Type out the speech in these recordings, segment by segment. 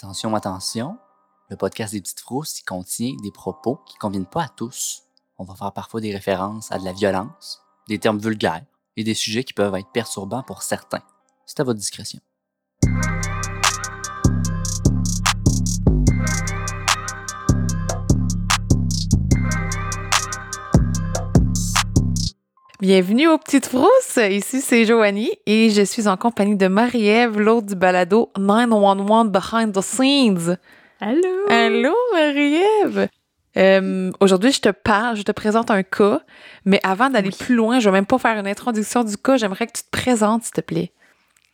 Attention, attention, le podcast des petites frousses, contient des propos qui ne conviennent pas à tous. On va faire parfois des références à de la violence, des termes vulgaires et des sujets qui peuvent être perturbants pour certains. C'est à votre discrétion. Bienvenue aux Petites Frousses. Ici, c'est Joanie et je suis en compagnie de Marie-Ève, l'autre du balado 911 Behind the Scenes. Allô? Allô, Marie-Ève? Euh, Aujourd'hui, je te parle, je te présente un cas, mais avant d'aller plus loin, je vais même pas faire une introduction du cas, j'aimerais que tu te présentes, s'il te plaît.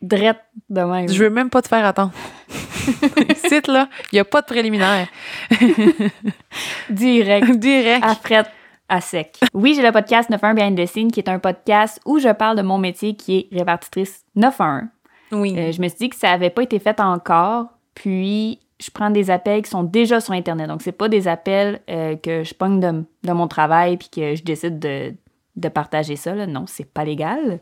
Drette de même. Je veux même pas te faire attendre. Site là, il y a pas de préliminaire. Direct. Direct. À frette, à sec. Oui, j'ai le podcast 91 Behind the Scene, qui est un podcast où je parle de mon métier qui est répartitrice 91. Oui. Euh, je me suis dit que ça avait pas été fait encore, puis je prends des appels qui sont déjà sur Internet. Donc, c'est pas des appels euh, que je pogne de, de mon travail puis que je décide de, de partager ça. Là. Non, c'est pas légal.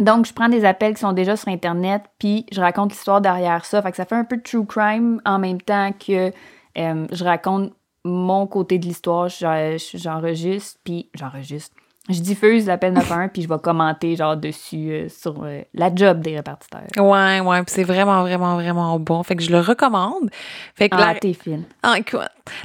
Donc, je prends des appels qui sont déjà sur Internet, puis je raconte l'histoire derrière ça. Fait que ça fait un peu de true crime en même temps que euh, je raconte mon côté de l'histoire. J'en- J'enregistre, puis j'enregistre. Je diffuse l'appel 91, puis je vais commenter genre dessus euh, sur euh, la job des répartiteurs. Ouais, ouais, puis c'est vraiment, vraiment, vraiment bon. Fait que je le recommande. Fait que Ah, la- t'es fine. Ah,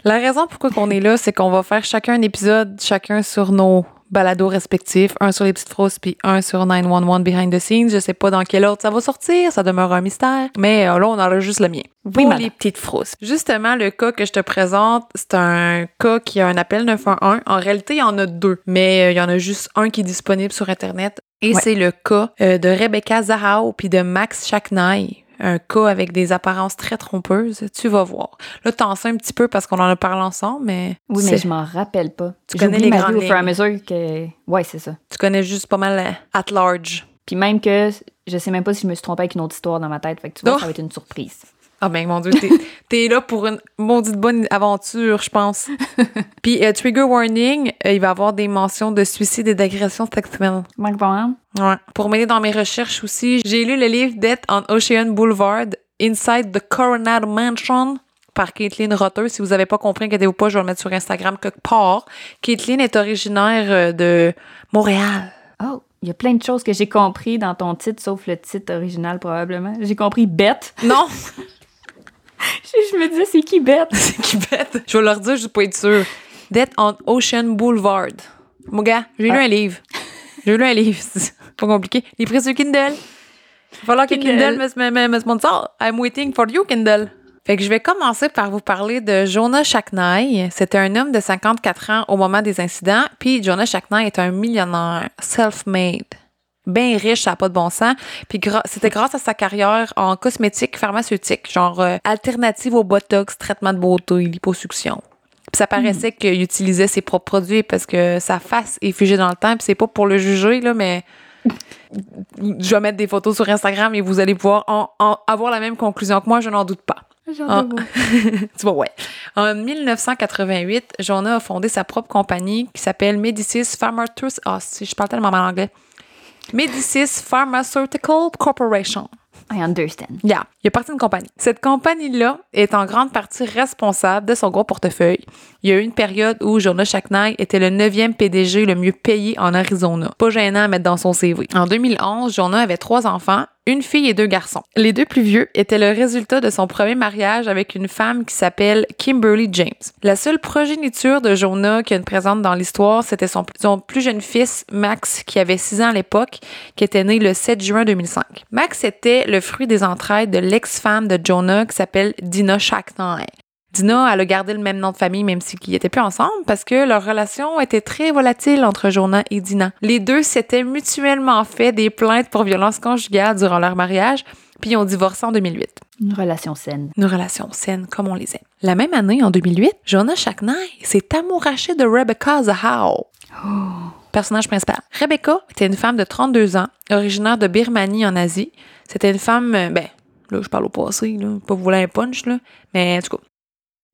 la raison pourquoi on est là, c'est qu'on va faire chacun un épisode, chacun sur nos balados respectifs, un sur les petites frosses puis un sur 911 Behind the Scenes. Je sais pas dans quel ordre ça va sortir, ça demeure un mystère. Mais euh, là, on enregistre le mien. Pour madame. les petites frosses. Justement, le cas que je te présente, c'est un cas qui a un appel 911. En réalité, il y en a deux, mais euh, il y en a juste un qui est disponible sur Internet. Et Ouais. c'est le cas euh, de Rebecca Zahao puis de Max Chaknai. Un cas avec des apparences très trompeuses. Tu vas voir. Là, t'en sais un petit peu parce qu'on en a parlé ensemble, mais, Oui, mais je m'en rappelle pas. Tu connais les grandes au fur et à mesure que. Ouais, c'est ça. tu connais juste pas mal euh, at large. Puis même que je sais même pas si je me suis trompée avec une autre histoire dans ma tête. Fait que tu vois, Oh! ça va être une surprise. Ah ben mon dieu, t'es, là pour une maudite bonne aventure, je pense. Puis euh, trigger warning, euh, il va y avoir des mentions de suicide et d'agression sexuelle. Manque hein? Ouais. Pour m'aider dans mes recherches aussi, j'ai lu le livre Death on Ocean Boulevard, Inside the Coronado Mansion par Caitlin Rotter. Si vous avez pas compris, inquiétez-vous pas, je vais le mettre sur Instagram quelque part. Caitlin est originaire euh, de Montréal. Oh, il y a plein de choses que j'ai compris dans ton titre, sauf le titre original probablement. J'ai compris bête. Non, Je, je me disais, c'est qui bête? c'est qui bête. Je vais leur dire juste pour être sûr. Death on Ocean Boulevard. Mon gars, j'ai lu Ah. un livre. J'ai lu un livre. C'est pas compliqué. Les prix sur Kindle. Il va falloir que Kindle me, me sponsor. I'm waiting for you, Kindle. Fait que je vais commencer par vous parler de Jonah Shacknai. C'était un homme de 54 ans au moment des incidents. Puis Jonah Shacknai est un millionnaire, self-made, bien riche, ça n'a pas de bon sens. Puis c'était grâce à sa carrière en cosmétique pharmaceutique, genre euh, alternative au botox, traitement de beauté, liposuction. Puis ça paraissait qu'il utilisait ses propres produits parce que sa face est figée dans le temps. Puis c'est pas pour le juger, là, mais je vais mettre des photos sur Instagram et vous allez pouvoir en- en avoir la même conclusion que moi, je n'en doute pas. Ah. tu vois, ouais. En 1988, Jonah a fondé sa propre compagnie qui s'appelle Medicis Pharmaceuticals. Ah, si, je parle tellement mal anglais. Medicis Pharmaceutical Corporation. I understand. Yeah. Il est parti d'une compagnie. Cette compagnie-là est en grande partie responsable de son gros portefeuille. Il y a eu une période où Jonah Shacknai était le neuvième PDG le mieux payé en Arizona. Pas gênant à mettre dans son CV. En 2011, Jonah avait trois enfants, une fille et deux garçons. Les deux plus vieux étaient le résultat de son premier mariage avec une femme qui s'appelle Kimberly James. La seule progéniture de Jonah qui est présente dans l'histoire, c'était son, plus jeune fils, Max, qui avait 6 ans à l'époque, qui était né le 7 juin 2005. Max était le fruit des entrailles de l'ex-femme de Jonah qui s'appelle Dina Shacknai. Dina, elle a gardé le même nom de famille même si ils n'étaient plus ensemble parce que leur relation était très volatile entre Jonah et Dina. Les deux s'étaient mutuellement fait des plaintes pour violence conjugale durant leur mariage, puis ils ont divorcé en 2008. Une relation saine. Une relation saine comme on les aime. La même année, en 2008, Jonah Shacknai s'est amouraché de Rebecca Zahao. Personnage principal. Rebecca était une femme de 32 ans, originaire de Birmanie en Asie. C'était une femme, euh, ben, là, je parle au passé, là, pas voulez un punch, là, mais en tout cas.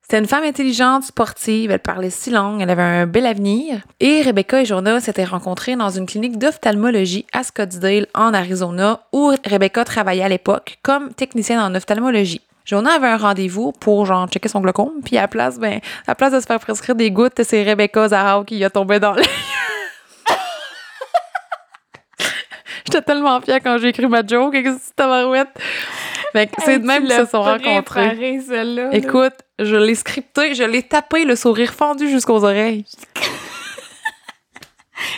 C'était une femme intelligente, sportive, elle parlait si langue, elle avait un bel avenir. Et Rebecca et Jonah s'étaient rencontrés dans une clinique d'ophtalmologie à Scottsdale, en Arizona, où Rebecca travaillait à l'époque comme technicienne en ophtalmologie. Jonah avait un rendez-vous pour, genre, checker son glaucome, puis à la place, ben, à la place de se faire prescrire des gouttes, c'est Rebecca Zahao qui a tombé dans l'œil. J'étais tellement fière quand j'ai écrit ma joke avec cette tabarouette. Fait que c'est de même qu'ils se sont rencontrés. Écoute, je l'ai scripté, je l'ai tapé, le sourire fendu jusqu'aux oreilles.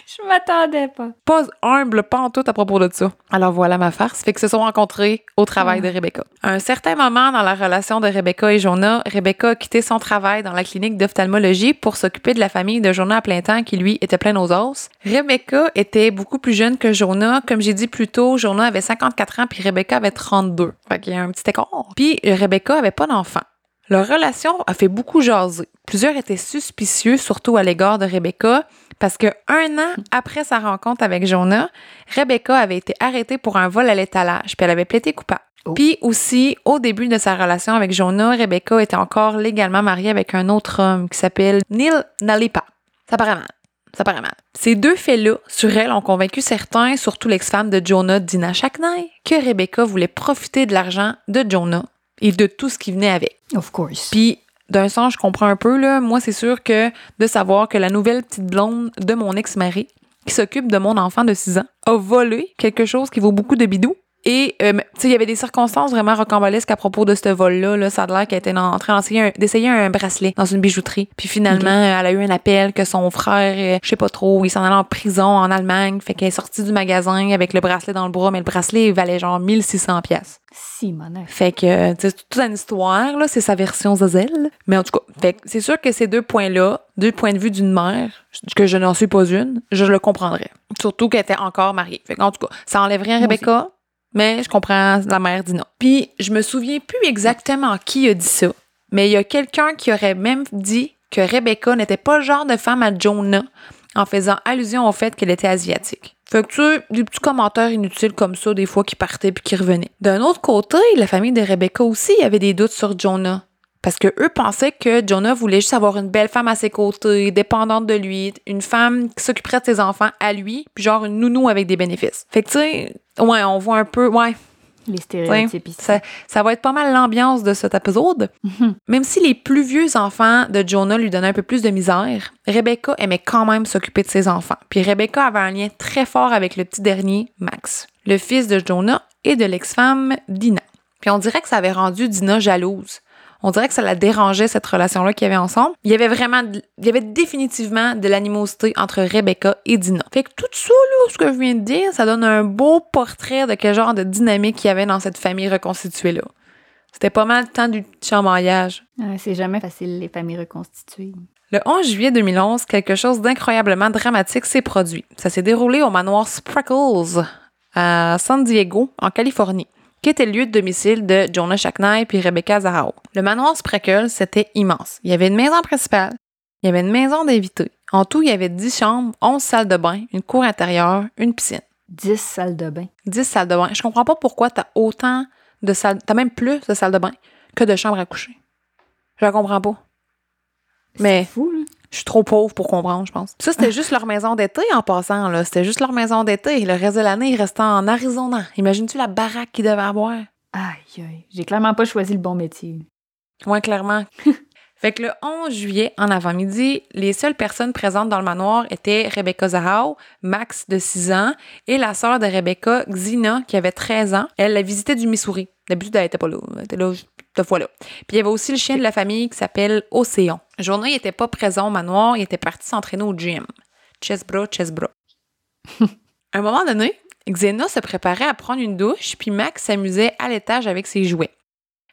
Je m'attendais pas. Pas humble, pas en tout à propos de ça. Alors voilà ma farce. Fait que se sont rencontrés au travail de Rebecca. À un certain moment dans la relation de Rebecca et Jonah, Rebecca a quitté son travail dans la clinique d'ophtalmologie pour s'occuper de la famille de Jonah à plein temps qui lui était plein aux os. Rebecca était beaucoup plus jeune que Jonah. Comme j'ai dit plus tôt, Jonah avait 54 ans puis Rebecca avait 32. Fait qu'il y a un petit écart. Puis Rebecca avait pas d'enfant. Leur relation a fait beaucoup jaser. Plusieurs étaient suspicieux, surtout à l'égard de Rebecca, parce que un an après sa rencontre avec Jonah, Rebecca avait été arrêtée pour un vol à l'étalage, puis elle avait plaidé coupable. Oh. Puis aussi, au début de sa relation avec Jonah, Rebecca était encore légalement mariée avec un autre homme qui s'appelle Neil Nalipa. Ça paraît mal. Ça paraît mal. Ces deux faits-là, sur elle, ont convaincu certains, surtout l'ex-femme de Jonah, Dina Shackney, que Rebecca voulait profiter de l'argent de Jonah et de tout ce qui venait avec. Of course. Puis, d'un sens, je comprends un peu, là. Moi, c'est sûr que de savoir que la nouvelle petite blonde de mon ex-mari, qui s'occupe de mon enfant de 6 ans, a volé quelque chose qui vaut beaucoup de bidou. Et, euh, tu sais, il y avait des circonstances vraiment rocambolesques à propos de ce vol-là. Là. Ça a l'air qu'elle était en train d'essayer un, d'essayer un bracelet dans une bijouterie. Puis finalement, elle a eu un appel que son frère, euh, je sais pas trop, il s'en allait en prison en Allemagne. Fait qu'elle est sortie du magasin avec le bracelet dans le bras, mais le bracelet il valait genre 1600 pièces. Simonac. Fait que, tu sais, c'est toute une histoire, là, c'est sa version Zazel. Mais en tout cas, fait que c'est sûr que ces deux points-là, deux points de vue d'une mère, que je n'en suis pas une, je le comprendrais. Surtout qu'elle était encore mariée. Fait en tout cas, ça enlève rien à Rebecca, mais je comprends la mère dit non. Puis, je me souviens plus exactement qui a dit ça, mais il y a quelqu'un qui aurait même dit que Rebecca n'était pas le genre de femme à Jonah en faisant allusion au fait qu'elle était asiatique. Fait que tu des petits commentaires inutiles comme ça, des fois, qui partaient puis qui revenaient. D'un autre côté, la famille de Rebecca aussi avait des doutes sur Jonah. Parce que eux pensaient que Jonah voulait juste avoir une belle femme à ses côtés, dépendante de lui, une femme qui s'occuperait de ses enfants à lui, puis genre une nounou avec des bénéfices. Fait que tu sais, ouais, on voit un peu, ouais, Les stéréotypes ça, ça va être pas mal l'ambiance de cet épisode. Même si les plus vieux enfants de Jonah lui donnaient un peu plus de misère, Rebecca aimait quand même s'occuper de ses enfants. Puis Rebecca avait un lien très fort avec le petit dernier, Max, le fils de Jonah et de l'ex-femme Dina. Puis on dirait que ça avait rendu Dina jalouse. On dirait que ça la dérangeait, cette relation-là qu'ils avaient ensemble. Il y avait vraiment, il y avait définitivement de l'animosité entre Rebecca et Dina. Fait que tout ça, là, ce que je viens de dire, ça donne un beau portrait de quel genre de dynamique il y avait dans cette famille reconstituée-là. C'était pas mal le temps du chamaillage. Ah, c'est jamais facile, les familles reconstituées. Le 11 juillet 2011, quelque chose d'incroyablement dramatique s'est produit. Ça s'est déroulé au manoir Spreckles à San Diego, en Californie, qui était le lieu de domicile de Jonah Shackney puis Rebecca Zahao. Le manoir Spreckles, c'était immense. Il y avait une maison principale, il y avait une maison d'invités. En tout, il y avait 10 chambres, 11 salles de bain, une cour intérieure, une piscine. 10 salles de bain. 10 salles de bain. Je comprends pas pourquoi t'as autant de salles, t'as même plus de salles de bain que de chambres à coucher. Je la comprends pas. Mais- C'est fou, là. Je suis trop pauvre pour comprendre, je pense. Ça, c'était juste leur maison d'été en passant, là. C'était juste leur maison d'été. Le reste de l'année, ils restaient en Arizona. Imagines-tu la baraque qu'ils devaient avoir? Aïe, aïe. J'ai clairement pas choisi le bon métier. Ouais, clairement. fait que le 11 juillet, en avant-midi, les seules personnes présentes dans le manoir étaient Rebecca Zahao, Max de 6 ans, et la sœur de Rebecca, Xina, qui avait 13 ans. Elle la visitait du Missouri. D'habitude, elle était pas là. Elle était là deux fois là. Puis il y avait aussi le chien de la famille qui s'appelle Océan. Jonah, il était pas présent au manoir, il était parti s'entraîner au gym. Chest-bras, chest-bras. à un moment donné, Xena se préparait à prendre une douche, puis Max s'amusait à l'étage avec ses jouets.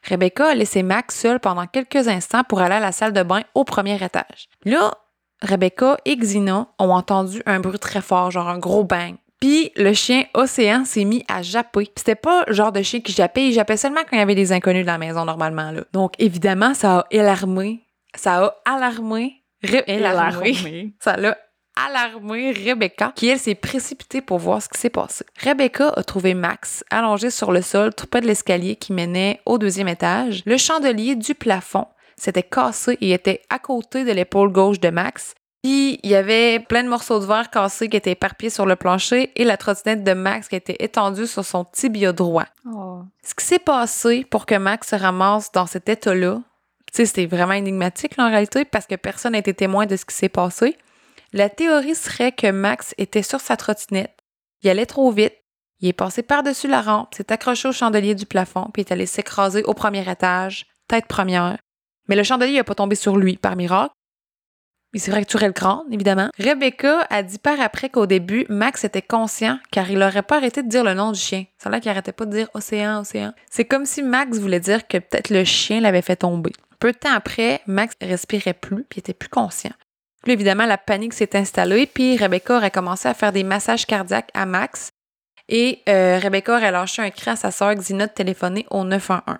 Rebecca a laissé Max seul pendant quelques instants pour aller à la salle de bain au premier étage. Là, Rebecca et Xena ont entendu un bruit très fort, genre un gros bang. Puis le chien Océan s'est mis à japper. C'était pas le genre de chien qui jappait, il jappait seulement quand il y avait des inconnus dans la maison normalement. Là. Donc évidemment, ça a alarmé, ça a alarmé, Re- alarmé. Ça l'a alarmé Rebecca, qui elle s'est précipitée pour voir ce qui s'est passé. Rebecca a trouvé Max allongé sur le sol tout près de l'escalier qui menait au deuxième étage. Le chandelier du plafond s'était cassé et était à côté de l'épaule gauche de Max. Puis il y avait plein de morceaux de verre cassés qui étaient éparpillés sur le plancher et la trottinette de Max qui était étendue sur son tibia droit. Oh. Ce qui s'est passé pour que Max se ramasse dans cet état-là, sais, c'était vraiment énigmatique en réalité parce que personne n'a été témoin de ce qui s'est passé. La théorie serait que Max était sur sa trottinette, il allait trop vite, il est passé par-dessus la rampe, s'est accroché au chandelier du plafond, puis est allé s'écraser au premier étage, tête première. Mais le chandelier n'a pas tombé sur lui, par miracle. Il s'est fracturé le crâne, évidemment. Rebecca a dit par après qu'au début, Max était conscient car il n'aurait pas arrêté de dire le nom du chien. Ça là qu'il arrêtait pas de dire océan, océan. C'est comme si Max voulait dire que peut-être le chien l'avait fait tomber. Peu de temps après, Max respirait plus puis était plus conscient. Puis évidemment, la panique s'est installée puis Rebecca aurait commencé à faire des massages cardiaques à Max et euh, Rebecca aurait lâché un cri à sa sœur Xina de téléphoner au 911.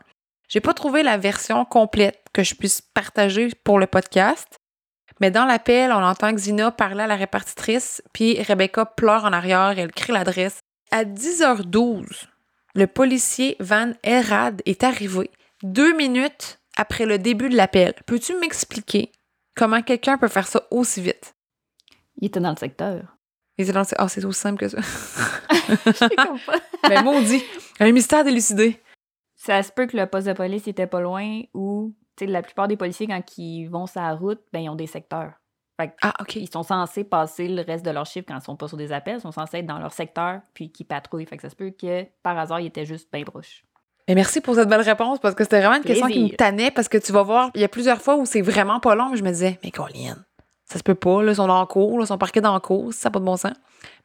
J'ai pas trouvé la version complète que je puisse partager pour le podcast, mais dans l'appel, on entend Xina parler à la répartitrice, puis Rebecca pleure en arrière, elle crie l'adresse. À 10h12, le policier Van Herad est arrivé, deux minutes après le début de l'appel. Peux-tu m'expliquer comment quelqu'un peut faire ça aussi vite? Il était dans le secteur. Il était dans le... Oh, c'est aussi simple que ça. Je comprends pas. Mais maudit, un mystère délucidé. Ça se peut que le poste de police était pas loin ou, tu sais, la plupart des policiers, quand ils vont sur la route, ben, ils ont des secteurs. Fait que Ah, OK. ils sont censés passer le reste de leur chiffre quand ils sont pas sur des appels, ils sont censés être dans leur secteur puis qu'ils patrouillent. Fait que ça se peut que, par hasard, ils étaient juste bien proches. Et merci pour cette belle réponse parce que c'était vraiment une question qui me tannait parce que tu vas voir, il y a plusieurs fois où c'est vraiment pas long, mais je me disais, mais Colin, ça se peut pas, là, ils sont dans le cours, là, ils sont parqués dans le cours, ça n'a pas de bon sens.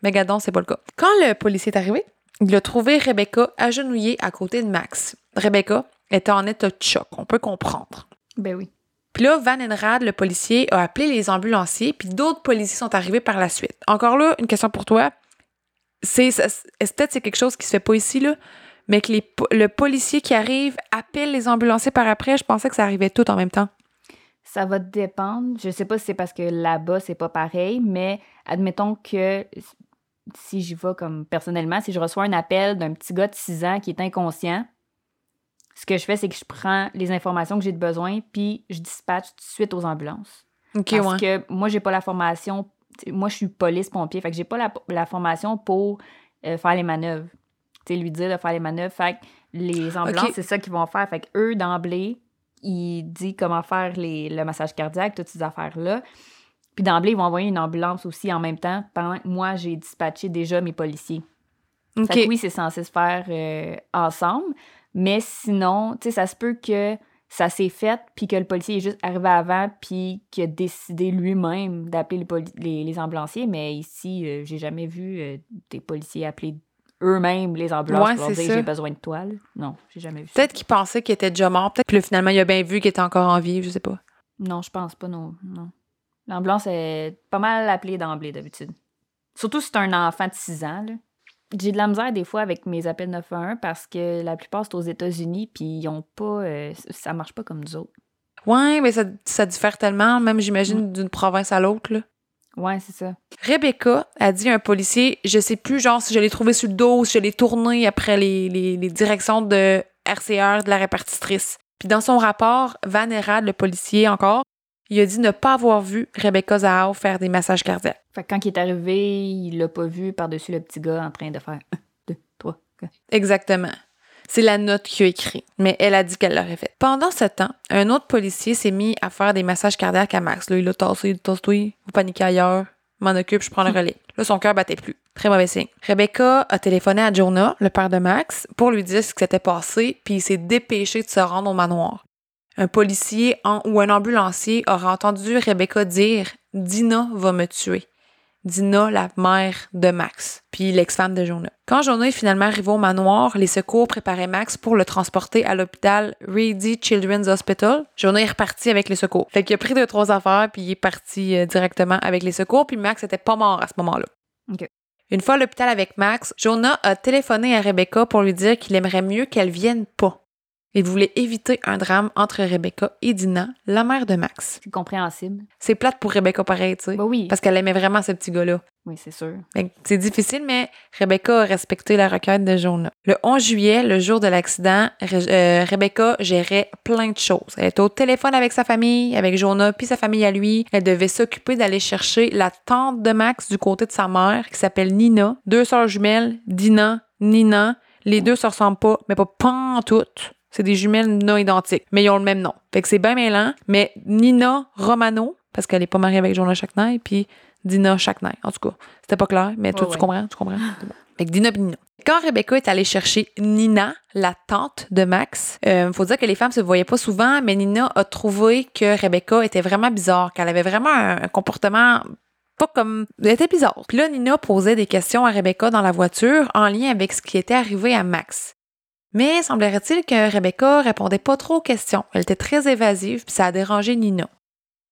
Mais gadon, c'est pas le cas. Quand le policier est arrivé, il a trouvé Rebecca agenouillée à côté de Max. Rebecca était en état de choc, on peut comprendre. Ben oui. Puis là, Van Enrad, le policier, a appelé les ambulanciers, puis d'autres policiers sont arrivés par la suite. Encore là, une question pour toi. C'est, est-ce peut-être c'est quelque chose qui se fait pas ici, là, mais que les, le policier qui arrive appelle les ambulanciers par après, je pensais que ça arrivait tout en même temps. Ça va dépendre. Je sais pas si c'est parce que là-bas, c'est pas pareil, mais admettons que si j'y vais comme personnellement, si je reçois un appel d'un petit gars de 6 ans qui est inconscient, ce que je fais, c'est que je prends les informations que j'ai de besoin, puis je dispatche tout de suite aux ambulances. OK, Parce ouais. que moi, j'ai pas la formation. Moi, je suis police-pompier. Fait que j'ai pas la, la formation pour euh, faire les manœuvres. Lui dire de faire les manœuvres. Fait que les ambulances, c'est ça qu'ils vont faire. Fait que eux, d'emblée, ils disent comment faire les, le massage cardiaque, toutes ces affaires-là. Puis d'emblée, ils vont envoyer une ambulance aussi en même temps, pendant que moi, j'ai dispatché déjà mes policiers. OK. Fait que oui, c'est censé se faire euh, ensemble. Mais sinon, tu sais, ça se peut que ça s'est fait, puis que le policier est juste arrivé avant, puis qu'il a décidé lui-même d'appeler les, les ambulanciers. Mais ici, euh, j'ai jamais vu euh, des policiers appeler eux-mêmes les ambulances Ouais, pour leur dire j'ai besoin de toi. là. Non, j'ai jamais vu ça. Peut-être qu'il pensait qu'il était déjà mort. Peut-être que finalement, il a bien vu qu'il était encore en vie, je sais pas. Non, je pense pas, non. non. L'ambulance est pas mal appelée d'emblée d'habitude. Surtout si c'est un enfant de 6 ans. là. J'ai de la misère des fois avec mes appels 911 parce que la plupart c'est aux États-Unis puis ils ont pas euh, ça marche pas comme nous autres. Ouais, mais ça, ça diffère tellement, même j'imagine d'une province à l'autre, là. Ouais, c'est ça. Rebecca a dit à un policier, je sais plus, genre, si je l'ai trouvé sur le dos, si je l'ai tourné après les, les, les directions de RCR de la répartitrice. Puis dans son rapport, Van Herad, le policier encore, il a dit ne pas avoir vu Rebecca Zahao faire des massages cardiaques. Fait que quand il est arrivé, il l'a pas vu par-dessus le petit gars en train de faire 1, 2, 3. Exactement. C'est la note qu'il a écrit, mais elle a dit qu'elle l'aurait fait. Pendant ce temps, un autre policier s'est mis à faire des massages cardiaques à Max. Là, il l'a tassé, il toi, vous paniquez ailleurs, m'en occupe, je prends le relais. Là, son cœur battait plus. Très mauvais signe. Rebecca a téléphoné à Jonah, le père de Max, pour lui dire ce qui s'était passé, puis il s'est dépêché de se rendre au manoir. Un policier en- ou un ambulancier aura entendu Rebecca dire Dina va me tuer. Dina, la mère de Max, puis l'ex-femme de Jonah. Quand Jonah est finalement arrivé au manoir, les secours préparaient Max pour le transporter à l'hôpital Reedy Children's Hospital. Jonah est reparti avec les secours. Fait qu'il a pris deux, trois affaires, puis il est parti euh, directement avec les secours, puis Max était pas mort à ce moment-là. Une fois à l'hôpital avec Max, Jonah a téléphoné à Rebecca pour lui dire qu'il aimerait mieux qu'elle vienne pas. Il voulait éviter un drame entre Rebecca et Dina, la mère de Max. C'est compréhensible. C'est plate pour Rebecca pareil, tu sais. Bah oui. Parce qu'elle aimait vraiment ce petit gars-là. Oui, c'est sûr. C'est difficile, mais Rebecca a respecté la requête de Jonah. Le 11 juillet, le jour de l'accident, Re- euh, Rebecca gérait plein de choses. Elle était au téléphone avec sa famille, avec Jonah, puis sa famille à lui. Elle devait s'occuper d'aller chercher la tante de Max du côté de sa mère, qui s'appelle Nina. Deux sœurs jumelles, Dina, Nina. Les deux se ressemblent pas, mais pas pantoute. C'est des jumelles non identiques, mais ils ont le même nom. Fait que c'est bien mêlant, mais Nina Romano, parce qu'elle est pas mariée avec Jonah Chaknay, puis Dina Chaknay. En tout cas, c'était pas clair, mais toi, Ouais, tu ouais. comprends, tu comprends. Fait que Dina puis Nina. Quand Rebecca est allée chercher Nina, la tante de Max, il faut dire que les femmes se voyaient pas souvent, mais Nina a trouvé que Rebecca était vraiment bizarre, qu'elle avait vraiment un, un comportement pas comme. Elle était bizarre. Puis là, Nina posait des questions à Rebecca dans la voiture en lien avec ce qui était arrivé à Max. Mais semblerait-il que Rebecca répondait pas trop aux questions. Elle était très évasive, puis ça a dérangé Nina.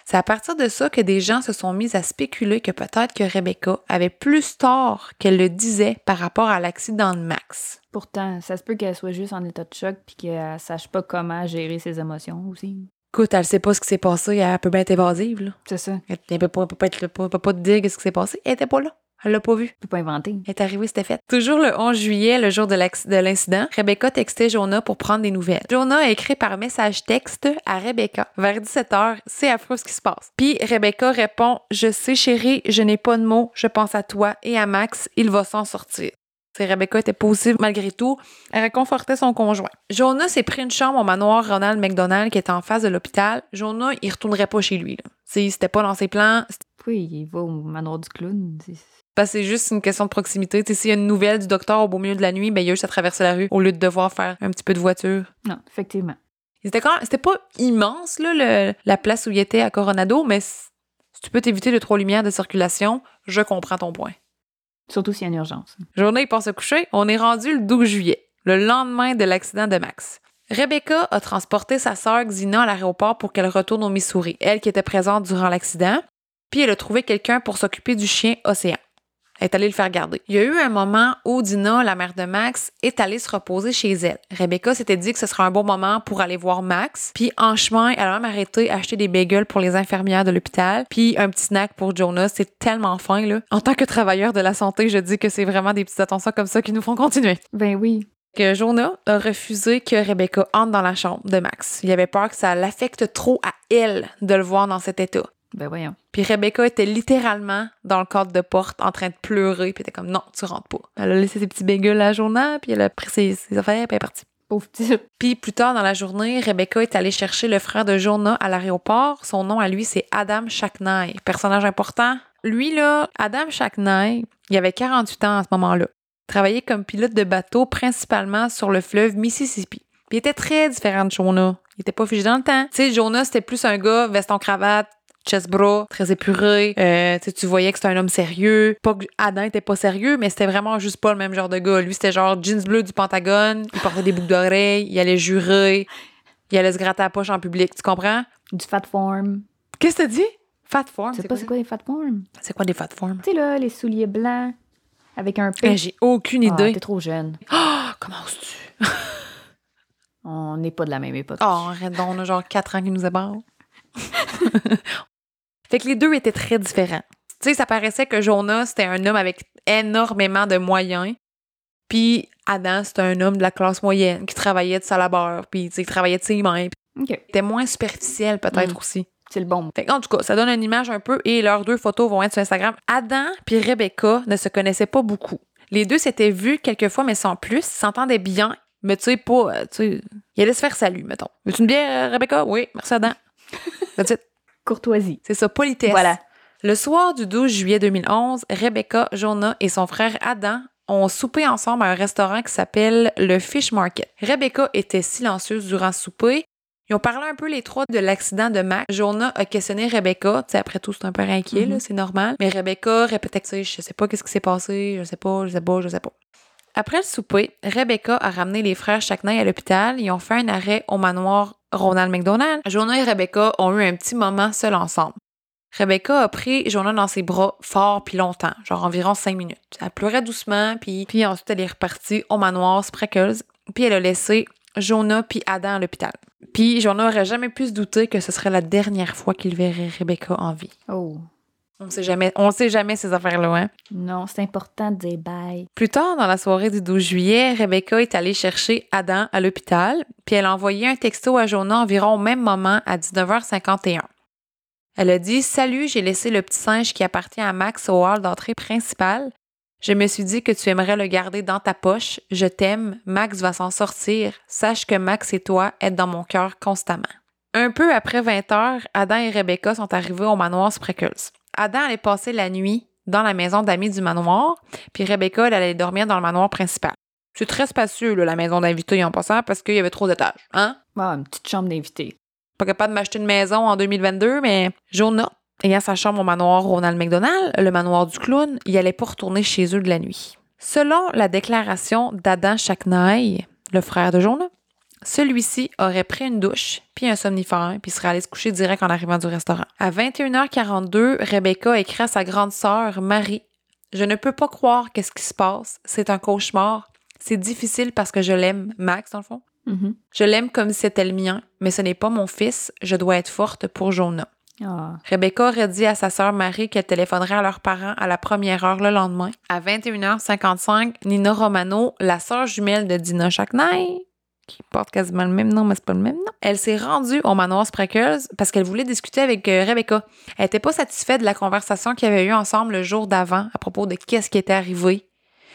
C'est à partir de ça que des gens se sont mis à spéculer que peut-être que Rebecca avait plus tort qu'elle le disait par rapport à l'accident de Max. Pourtant, ça se peut qu'elle soit juste en état de choc puis qu'elle sache pas comment gérer ses émotions aussi. Écoute, elle sait pas ce qui s'est passé, elle peut bien être évasive, là. C'est ça. Elle peut pas, peut pas, être peut pas te dire ce qui s'est passé. Elle était pas là. Elle l'a pas vu. Tu peux pas inventer. Elle est arrivée, c'était fait. Toujours le 11 juillet, le jour de l'incident, Rebecca textait Jonah pour prendre des nouvelles. Jonah a écrit par message texte à Rebecca vers 17h. C'est affreux ce qui se passe. Puis Rebecca répond Je sais, chérie, je n'ai pas de mots. Je pense à toi et à Max. Il va s'en sortir. Rebecca était positive malgré tout. Elle réconfortait son conjoint. Jonah s'est pris une chambre au manoir Ronald McDonald qui était en face de l'hôpital. Jonah, il retournerait pas chez lui. C'était pas dans ses plans. Oui, il va au manoir du clown. c'est- juste une question de proximité. S'il y a une nouvelle du docteur au beau milieu de la nuit, ben, il y a juste à traverser la rue au lieu de devoir faire un petit peu de voiture. Non, effectivement. C'était quand c'était pas immense, là, le- la place où il était à Coronado, mais si tu peux t'éviter les trois lumières de circulation, je comprends ton point. Surtout s'il y a une urgence. Journée, il passe se coucher. On est rendu le 12 juillet, le lendemain de l'accident de Max. Rebecca a transporté sa sœur Xina à l'aéroport pour qu'elle retourne au Missouri, elle qui était présente durant l'accident. Puis elle a trouvé quelqu'un pour s'occuper du chien Océan. Elle est allée le faire garder. Il y a eu un moment où Dina, la mère de Max, est allée se reposer chez elle. Rebecca s'était dit que ce serait un bon moment pour aller voir Max. Puis en chemin, elle a même arrêté acheter des bagels pour les infirmières de l'hôpital. Puis un petit snack pour Jonas. C'est tellement fin, là. En tant que travailleur de la santé, je dis que c'est vraiment des petites attentions comme ça qui nous font continuer Ben oui. que Jonah a refusé que Rebecca entre dans la chambre de Max. Il avait peur que ça l'affecte trop à elle de le voir dans cet état. Ben voyons. Puis Rebecca était littéralement dans le cadre de porte en train de pleurer, puis elle était comme non, tu rentres pas. Elle a laissé ses petits bagels à Jonah, puis elle a pris ses, ses affaires, puis elle est partie. Pauvre petite. Puis plus tard dans la journée, Rebecca est allée chercher le frère de Jonah à l'aéroport. Son nom à lui, c'est Adam Shacknai. Personnage important. Lui, là, Adam Shacknai, il avait 48 ans à ce moment-là. Il travaillait comme pilote de bateau, principalement sur le fleuve Mississippi. Puis il était très différent de Jonah. Il était pas figé dans le temps. Tu sais, Jonah, c'était plus un gars veston-cravate, chest-bras, très épuré. Euh, tu voyais que c'était un homme sérieux. Pas que Adam était pas sérieux, mais c'était vraiment juste pas le même genre de gars. Lui, c'était genre jeans bleus du Pentagone, il portait des boucles d'oreilles, il allait jurer, il allait se gratter la poche en public. Tu comprends? Du fat form. Qu'est-ce que t'as dit? Fat form. Tu sais pas c'est quoi les fat form? ça? C'est quoi des fat forms? Tu sais, là, les souliers blancs avec un Eh, P. J'ai aucune Ah, idée. t'es trop jeune. Ah, comment oses-tu? On n'est pas de la même époque. Oh, arrête donc, on a genre 4 ans qui nous séparent. fait que les deux étaient très différents. Tu sais, ça paraissait que Jonah, c'était un homme avec énormément de moyens. Puis Adam, c'était un homme de la classe moyenne qui travaillait de sa labeur, puis tu sais, qui travaillait de ses mains. Puis OK. il était moins superficiel peut-être Mm. aussi. C'est le bon mot. Fait que, en tout cas, ça donne une image un peu et leurs deux photos vont être sur Instagram. Adam puis Rebecca ne se connaissaient pas beaucoup. Les deux s'étaient vus quelques fois, mais sans plus. Ils s'entendaient bien, mais tu sais, pas. euh, Tu sais, ils allaient se faire salut, mettons. Veux-tu une bière, euh, Rebecca? Oui, merci Adam. That's it. Courtoisie. C'est ça, politesse. Voilà. Le soir du 12 juillet 2011, Rebecca, Jonah et son frère Adam ont soupé ensemble à un restaurant qui s'appelle le Fish Market. Rebecca était silencieuse durant ce souper. Ils ont parlé un peu les trois de l'accident de Mac. Jonah a questionné Rebecca. Tu sais, après tout, c'est un peu inquiet, là, Mhm. c'est normal. Mais Rebecca répétait que, je sais pas qu'est-ce qui s'est passé, je sais pas, je sais pas, je sais pas. Après le souper, Rebecca a ramené les frères Chaknay à l'hôpital. Ils ont fait un arrêt au manoir Ronald McDonald. Jonah et Rebecca ont eu un petit moment seuls ensemble. Rebecca a pris Jonah dans ses bras fort puis longtemps, genre environ cinq minutes. Elle pleurait doucement, puis, puis ensuite elle est repartie au manoir Spreckles, puis elle a laissé Jonah puis Adam à l'hôpital. Puis Jonah aurait jamais pu se douter que ce serait la dernière fois qu'il verrait Rebecca en vie. Oh. On sait jamais, on sait jamais ces affaires-là, hein? Non, c'est important de dire bye. Plus tard, dans la soirée du 12 juillet, Rebecca est allée chercher Adam à l'hôpital, puis elle a envoyé un texto à Jonah environ au même moment à 19h51. Elle a dit Salut, j'ai laissé le petit singe qui appartient à Max au hall d'entrée principale. Je me suis dit que tu aimerais le garder dans ta poche. Je t'aime. Max va s'en sortir. Sache que Max et toi êtes dans mon cœur constamment. Un peu après 20 heures, Adam et Rebecca sont arrivés au manoir Spreckles. Adam allait passer la nuit dans la maison d'amis du manoir, puis Rebecca, elle allait dormir dans le manoir principal. C'est très spacieux, là, la maison d'invités en passant, parce qu'il y avait trop d'étages. Hein? Ah, une petite chambre d'invité. Pas capable de m'acheter une maison en 2022, mais Jonah, ayant sa chambre au manoir Ronald McDonald, le manoir du clown, il allait pas retourner chez eux de la nuit. Selon la déclaration d'Adam Chaknaï, le frère de Jonah, celui-ci aurait pris une douche, puis un somnifère, puis serait allé se coucher direct en arrivant du restaurant. À 21h42, Rebecca écrit à sa grande sœur, Marie, Je ne peux pas croire qu'est-ce qui se passe. C'est un cauchemar. C'est difficile parce que je l'aime, Max, dans le fond. Mhm. Je l'aime comme si c'était le mien, mais ce n'est pas mon fils. Je dois être forte pour Jonah. Ah. Rebecca aurait dit à sa sœur Marie qu'elle téléphonerait à leurs parents à la première heure le lendemain. À 21h55, Nina Romano, la sœur jumelle de Dina Chaknay, qui porte quasiment le même nom, mais c'est pas le même nom, elle s'est rendue au manoir Spreckles parce qu'elle voulait discuter avec euh, Rebecca. Elle était pas satisfaite de la conversation qu'ils avaient eue ensemble le jour d'avant à propos de qu'est-ce qui était arrivé.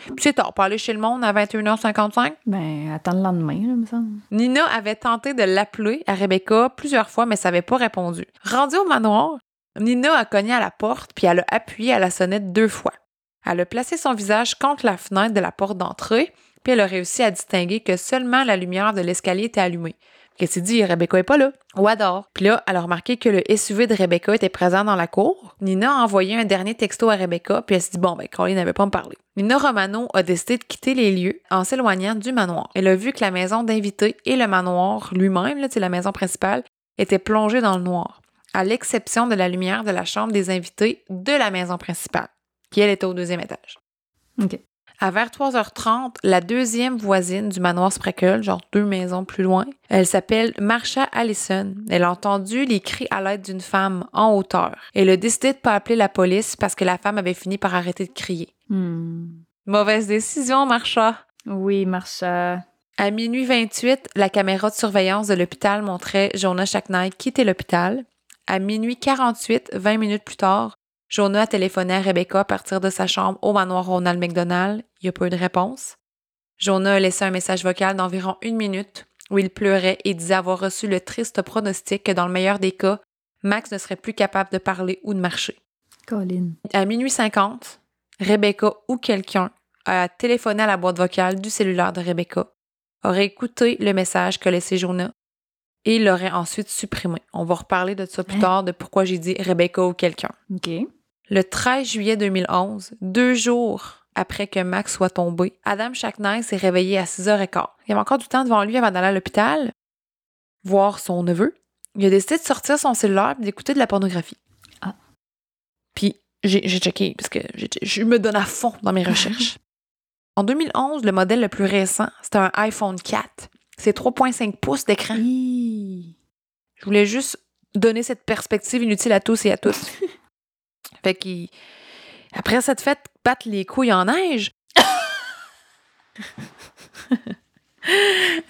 Puis c'est tard pour aller chez le monde à 21h55. Ben, attends le lendemain, là, me semble. Nina avait tenté de l'appeler à Rebecca plusieurs fois, mais ça n'avait pas répondu. Rendue au manoir, Nina a cogné à la porte puis elle a appuyé à la sonnette deux fois. Elle a placé son visage contre la fenêtre de la porte d'entrée, puis elle a réussi à distinguer que seulement la lumière de l'escalier était allumée. Elle s'est dit, Rebecca est pas là. Ou adore. Puis là, elle a remarqué que le SUV de Rebecca était présent dans la cour. Nina a envoyé un dernier texto à Rebecca, puis elle s'est dit, bon, ben, Colin n'avait pas me parler. Nina Romano a décidé de quitter les lieux en s'éloignant du manoir. Elle a vu que la maison d'invités et le manoir lui-même, là, c'est la maison principale, étaient plongés dans le noir, à l'exception de la lumière de la chambre des invités de la maison principale, qui elle était au deuxième étage. OK. À vers 3h30, la deuxième voisine du manoir Spreckle, genre deux maisons plus loin, elle s'appelle Marsha Allison. Elle a entendu les cris à l'aide d'une femme en hauteur. Elle a décidé de pas appeler la police parce que la femme avait fini par arrêter de crier. Hmm. Mauvaise décision, Marsha. Oui, Marsha. À minuit 28, la caméra de surveillance de l'hôpital montrait Jonah Shacknight quitter l'hôpital. À minuit 48, 20 minutes plus tard, Jonah a téléphoné à Rebecca à partir de sa chambre au manoir Ronald McDonald. Il n'y a pas eu de réponse. Jonah a laissé un message vocal d'environ une minute où il pleurait et disait avoir reçu le triste pronostic que dans le meilleur des cas, Max ne serait plus capable de parler ou de marcher. Colin. À minuit 50, Rebecca ou quelqu'un a téléphoné à la boîte vocale du cellulaire de Rebecca, aurait écouté le message que laissé Jonah et l'aurait ensuite supprimé. On va reparler de ça plus Hein? tard, de pourquoi j'ai dit Rebecca ou quelqu'un. OK. Le 13 juillet 2011, deux jours après que Max soit tombé, Adam Shackney s'est réveillé à 6h15. Il avait encore du temps devant lui avant d'aller à l'hôpital, voir son neveu. Il a décidé de sortir son cellulaire et d'écouter de la pornographie. Ah. Puis j'ai checké, parce que j'ai- je me donne à fond dans mes recherches. en 2011, le modèle le plus récent, c'était un iPhone 4. C'est 3,5 pouces d'écran. Hi. Je voulais juste donner cette perspective inutile à tous et à toutes. fait qu'il. Après cette fête, battre les couilles en neige.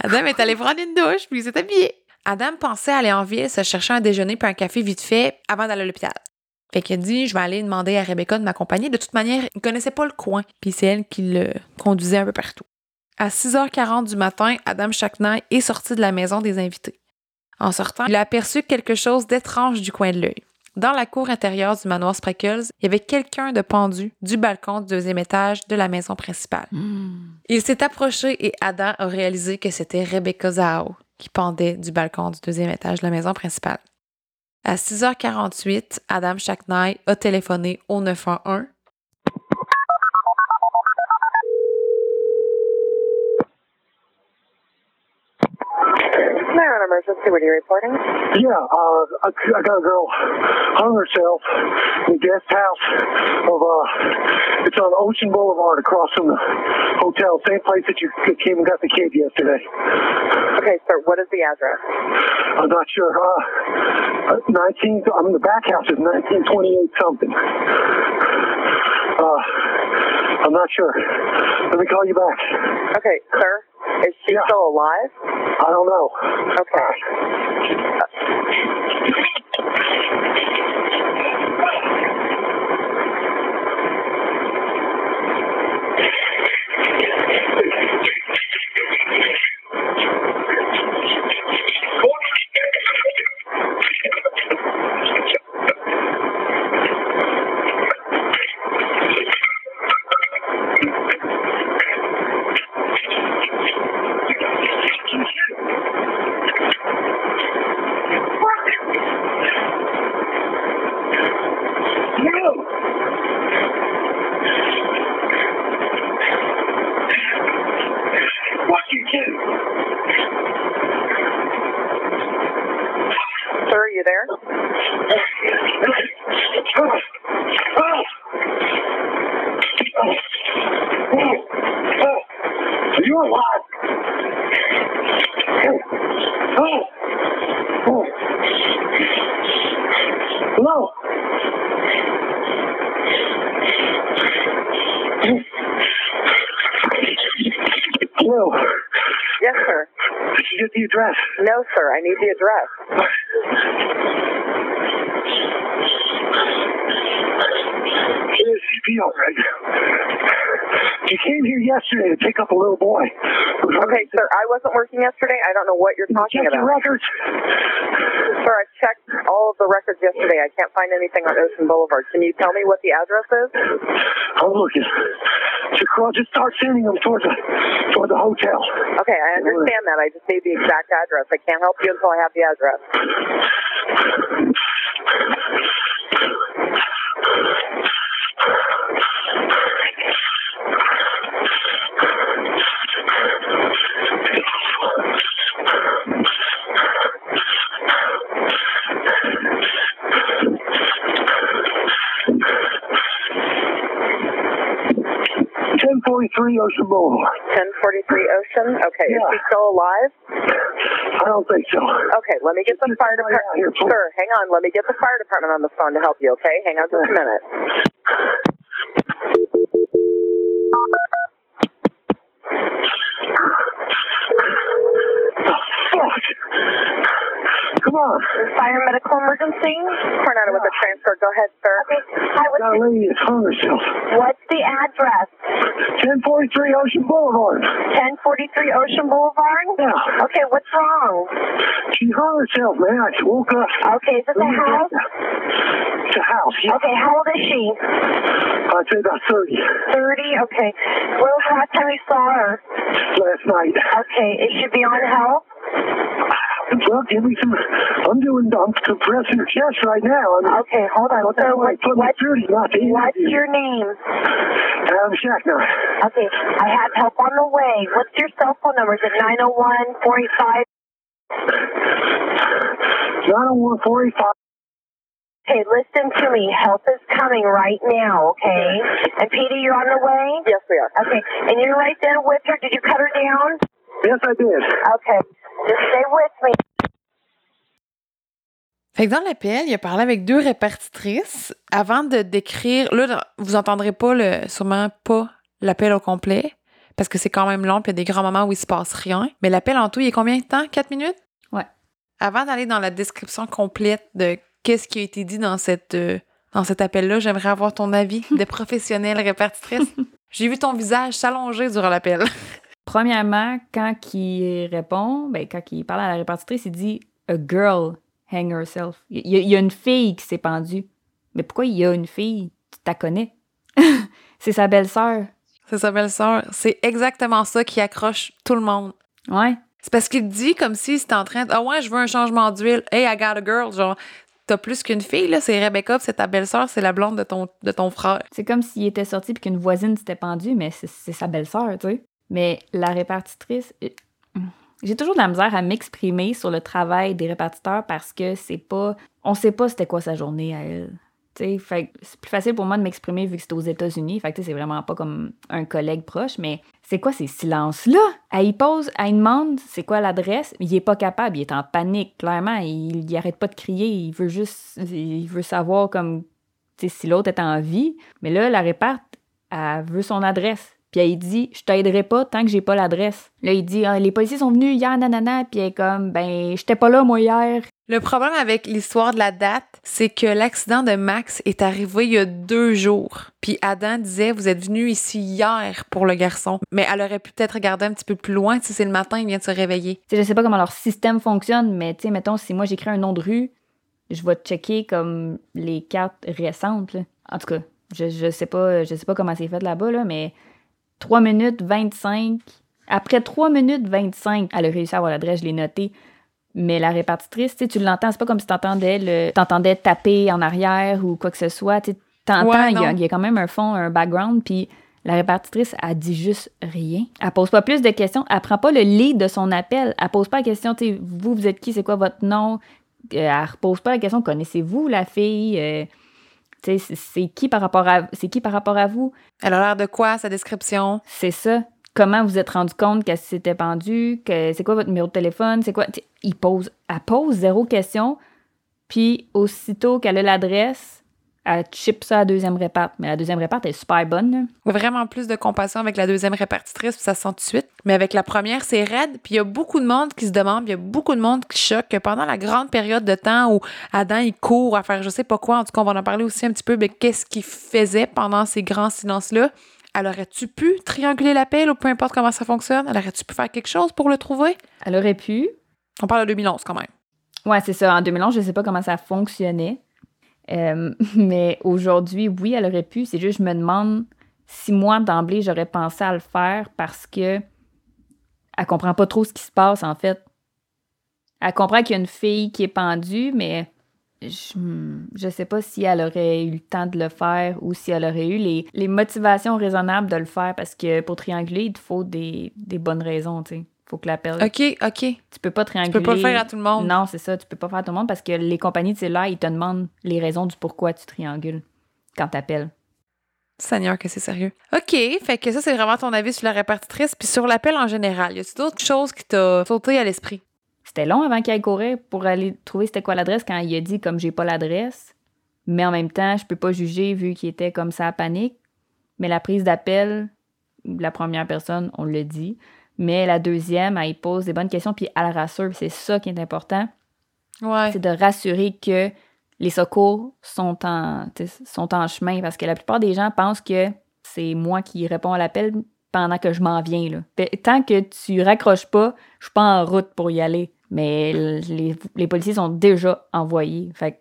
Adam est allé prendre une douche, puis il s'est habillé. Adam pensait aller en ville, se chercher un déjeuner puis un café vite fait avant d'aller à l'hôpital. Fait qu'il a dit, je vais aller demander à Rebecca de m'accompagner. De toute manière, il connaissait pas le coin, puis c'est elle qui le conduisait un peu partout. À 6h40 du matin, Adam Shackney est sorti de la maison des invités. En sortant, il a aperçu quelque chose d'étrange du coin de l'œil. Dans la cour intérieure du manoir Spreckles, il y avait quelqu'un de pendu du balcon du deuxième étage de la maison principale. Hmm. Il s'est approché et Adam a réalisé que c'était Rebecca Zhao qui pendait du balcon du deuxième étage de la maison principale. À 6h48, Adam Shackney a téléphoné au 911 emergency, what are you reporting? Yeah, uh, I, I got a girl hung herself in the guest house of, uh, it's on Ocean Boulevard across from the hotel, same place that you came and got the kid yesterday. Okay, sir, what is the address? I'm not sure, uh, uh, 19, I'm mean, the back house is 1928 something. Uh, I'm not sure. Let me call you back. Okay, sir, is she Yeah. still alive? I don't know. Okay. You there? Are you alive? Hello? Hello? Yes, sir. Did you get the address? No, sir. I need the address. CPO right now. You came here yesterday to pick up a little boy. Okay, sir. I wasn't working yesterday. I don't know what you're talking check your about. records? Sir, I checked all of the records yesterday. I can't find anything on Ocean Boulevard. Can you tell me what the address is? Oh, I'm looking. Just, cross, just start sending them towards the, toward the hotel. Okay, I understand that. I just need the exact address. I can't help you until I have the address. Ten forty three Ocean Boulevard. 1043 Ocean. Okay, is Yeah. he still alive? I don't think so. Okay, let me get the fire department. Sir, hang on. Let me get the fire department on the phone to help you, okay? Hang on just a minute. Fuck. Come on. Fire medical emergency? Coronado with a transfer. Go ahead, sir. Okay. Hi, That lady has hung herself. what's the address? Ten forty three Ocean Boulevard. 1043 Ocean Boulevard? Yeah. Okay, what's wrong? She hung herself, man. I woke up. Okay, is this Let a house? It's a house. Yeah. Okay, how old is she? I'd say about thirty. 30? Okay. When was the last time you saw her? Last night. Okay, is she beyond help? Well, give me some. I'm doing. I'm compressing her chest right now. I'm, Okay, hold on. What the hell? I put my not the What's interview. your name? Adam Shackner. Okay, I have help on the way. What's your cell phone number? Is it 901 485? 901 485. Okay, listen to me. Help is coming right now, okay? And Petey, you're on the way? Yes, we are. Okay, and you're right there with her. Did you cut her down? Yes, I did. Okay, just stay with me. Fait que dans l'appel, il a parlé avec deux répartitrices avant de décrire. Là, vous entendrez pas le, sûrement pas l'appel au complet parce que c'est quand même long, puis il y a des grands moments où il se passe rien. Mais l'appel en tout, il est combien de temps? Quatre minutes? Ouais. Avant d'aller dans la description complète de qu'est-ce qui a été dit dans cette euh, dans cet appel-là, j'aimerais avoir ton avis de professionnelle répartitrice. J'ai vu ton visage s'allonger durant l'appel. Premièrement, quand il répond, ben, quand il parle à la répartitrice, il dit A girl hang herself. Il y a, il y a une fille qui s'est pendue. Mais pourquoi il y a une fille? Tu la connais? c'est sa belle-sœur. C'est sa belle-sœur. C'est exactement ça qui accroche tout le monde. Ouais. C'est parce qu'il dit comme si c'était en train de Ah ouais, je veux un changement d'huile. Hey, I got a girl. Genre, t'as plus qu'une fille, là. C'est Rebecca, c'est ta belle-sœur, c'est la blonde de ton, de ton frère. C'est comme s'il était sorti puis qu'une voisine s'était pendue, mais c'est c'est sa belle-sœur, tu sais. Mais la répartitrice, euh, j'ai toujours de la misère à m'exprimer sur le travail des répartiteurs parce que c'est pas. On sait pas c'était quoi sa journée à elle. Tu sais, fait c'est plus facile pour moi de m'exprimer vu que c'est aux États-Unis. Fait que c'est vraiment pas comme un collègue proche, mais c'est quoi ces silences-là? Elle y pose, elle demande c'est quoi l'adresse, il est pas capable, il est en panique, clairement. Il, il arrête pas de crier, il veut juste. Il veut savoir comme si l'autre est en vie. Mais là, la réparte, elle veut son adresse. Puis elle dit, je t'aiderai pas tant que j'ai pas l'adresse. Là, il dit, Ah, les policiers sont venus hier, nanana. Puis elle est comme, ben, j'étais pas là, moi, hier. Le problème avec l'histoire de la date, c'est que l'accident de Max est arrivé il y a deux jours. Puis Adam disait, vous êtes venu ici hier pour le garçon. Mais elle aurait pu peut-être regarder un petit peu plus loin si c'est le matin, il vient de se réveiller. Sais, je sais pas comment leur système fonctionne, mais tu sais, mettons, si moi j'écris un nom de rue, je vais checker comme les cartes récentes. là. En tout cas, je, je sais pas, je sais pas comment c'est fait là-bas, là, mais 3 minutes 25. Après 3 minutes 25, elle a réussi à avoir l'adresse, je l'ai noté. Mais la répartitrice, tu l'entends, c'est pas comme si t'entendais le, t'entendais taper en arrière ou quoi que ce soit. Tu t'entends, Ouais, il y, a- y quand même un fond, un background, puis la répartitrice, elle dit juste rien. Elle pose pas plus de questions. Elle prend pas le lead de son appel. Elle pose pas la question, tu sais, vous, vous êtes qui, c'est quoi votre nom? Euh, elle repose pas la question, connaissez-vous la fille? Euh, c'est- qui par rapport à, c'est qui par rapport à vous? Elle a l'air de quoi, sa description? C'est ça. Comment vous êtes rendu compte qu'elle s'était pendue? Que c'est quoi votre numéro de téléphone? C'est quoi? T'sais, il pose, elle pose zéro question. Puis aussitôt qu'elle a l'adresse, elle chip ça à la deuxième réparte. Mais la deuxième réparte est super bonne. là. Vraiment plus de compassion avec la deuxième répartitrice, puis ça se sent tout de suite. Mais avec la première, c'est raide. Puis il y a beaucoup de monde qui se demande, puis il y a beaucoup de monde qui choque que pendant la grande période de temps où Adam, il court à faire je sais pas quoi, en tout cas, on va en parler aussi un petit peu, mais qu'est-ce qu'il faisait pendant ces grands silences-là? Elle aurait-tu pu trianguler l'appel ou peu importe comment ça fonctionne? Elle aurait-tu pu faire quelque chose pour le trouver? Elle aurait pu. On parle de 2011 quand même. Ouais, c'est ça. En 2011, je sais pas comment ça fonctionnait. Euh, mais aujourd'hui, oui, elle aurait pu. C'est juste, je me demande si moi, d'emblée, j'aurais pensé à le faire parce que elle comprend pas trop ce qui se passe, en fait. Elle comprend qu'il y a une fille qui est pendue, mais je, hmm, sais pas si elle aurait eu le temps de le faire ou si elle aurait eu les, les motivations raisonnables de le faire parce que pour trianguler, il te faut des, des bonnes raisons, tu sais. Faut que l'appel. OK, OK. Tu Tu peux pas trianguler. peux pas le faire à tout le monde. Non, c'est ça. Tu peux pas faire à tout le monde parce que les compagnies de cellulaire, ils te demandent les raisons du pourquoi tu triangules quand t'appelles. Seigneur, que c'est sérieux. OK, fait que ça, c'est vraiment ton avis sur la répartitrice. Puis sur l'appel en général, y a-t-il d'autres choses qui t'a sauté à l'esprit? C'était long avant qu'il aille courir pour aller trouver c'était quoi l'adresse quand il a dit comme j'ai pas l'adresse. Mais en même temps, je peux pas juger vu qu'il était comme ça à panique. Mais la prise d'appel, la première personne, on le dit. Mais la deuxième, elle pose des bonnes questions puis elle rassure. C'est ça qui est important. Ouais. c'est de rassurer que les secours sont en, sont chemin parce que la plupart des gens pensent que c'est moi qui réponds à l'appel pendant que je m'en viens. Là. Tant que tu raccroches pas, je suis pas en route pour y aller. Mais les, les policiers sont déjà envoyés. Fait que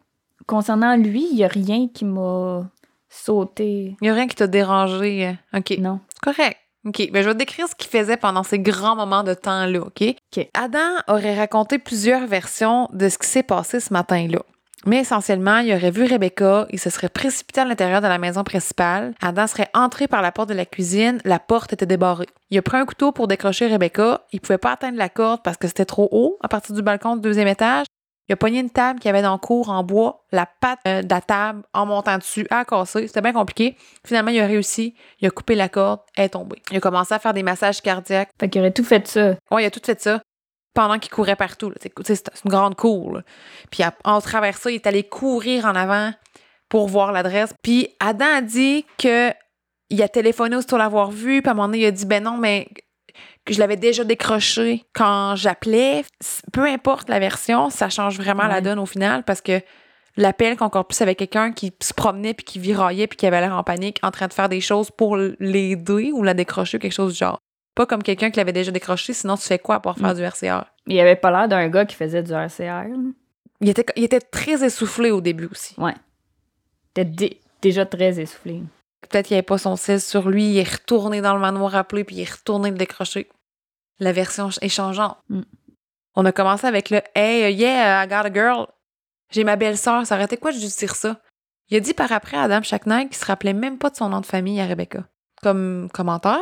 concernant lui, il y a rien qui m'a sauté. Y a rien qui t'a dérangé. euh, OK. Non. Correct. OK. Ben, je vais te décrire ce qu'il faisait pendant ces grands moments de temps-là, OK? OK. Adam aurait raconté plusieurs versions de ce qui s'est passé ce matin-là. Mais essentiellement, il aurait vu Rebecca, il se serait précipité à l'intérieur de la maison principale. Adam serait entré par la porte de la cuisine, la porte était débarrée. Il a pris un couteau pour décrocher Rebecca. Il pouvait pas atteindre la corde parce que c'était trop haut à partir du balcon du deuxième étage. Il a pogné une table qu'il y avait dans le cour en bois, la patte euh, de la table en montant dessus a cassé. C'était bien compliqué. Finalement, il a réussi. Il a coupé la corde, elle est tombée. Il a commencé à faire des massages cardiaques. Fait qu'il aurait tout fait ça. Ouais, il a tout fait ça pendant qu'il courait partout. C'est une grande cour. là. Puis à- en travers ça, il est allé courir en avant pour voir l'adresse. Puis Adam a dit que il a téléphoné aussitôt l'avoir vu. Puis à un moment donné, il a dit ben non, mais je l'avais déjà décroché quand j'appelais. Peu importe la version, ça change vraiment la donne au final parce que l'appel qu'encore plus avec quelqu'un qui se promenait puis qui viraillait puis qui avait l'air en panique en train de faire des choses pour l'aider ou la décrocher ou quelque chose du genre. Pas comme quelqu'un qui l'avait déjà décroché, sinon tu fais quoi pour faire Mm. du RCR? Il avait pas l'air d'un gars qui faisait du RCR. Il était, il était très essoufflé au début aussi. Ouais. Il était dé- déjà très essoufflé. Peut-être qu'il n'y avait pas son cesse sur lui, il est retourné dans le manoir appelé, puis il est retourné le décrocher. La version ch- est changeante. Mm. On a commencé avec le Hey, uh, yeah, I got a girl. J'ai ma belle-sœur, ça aurait été quoi de juste dire ça? Il a dit par après à Adam Shacknight qu'il se rappelait même pas de son nom de famille à Rebecca. Comme commentaire,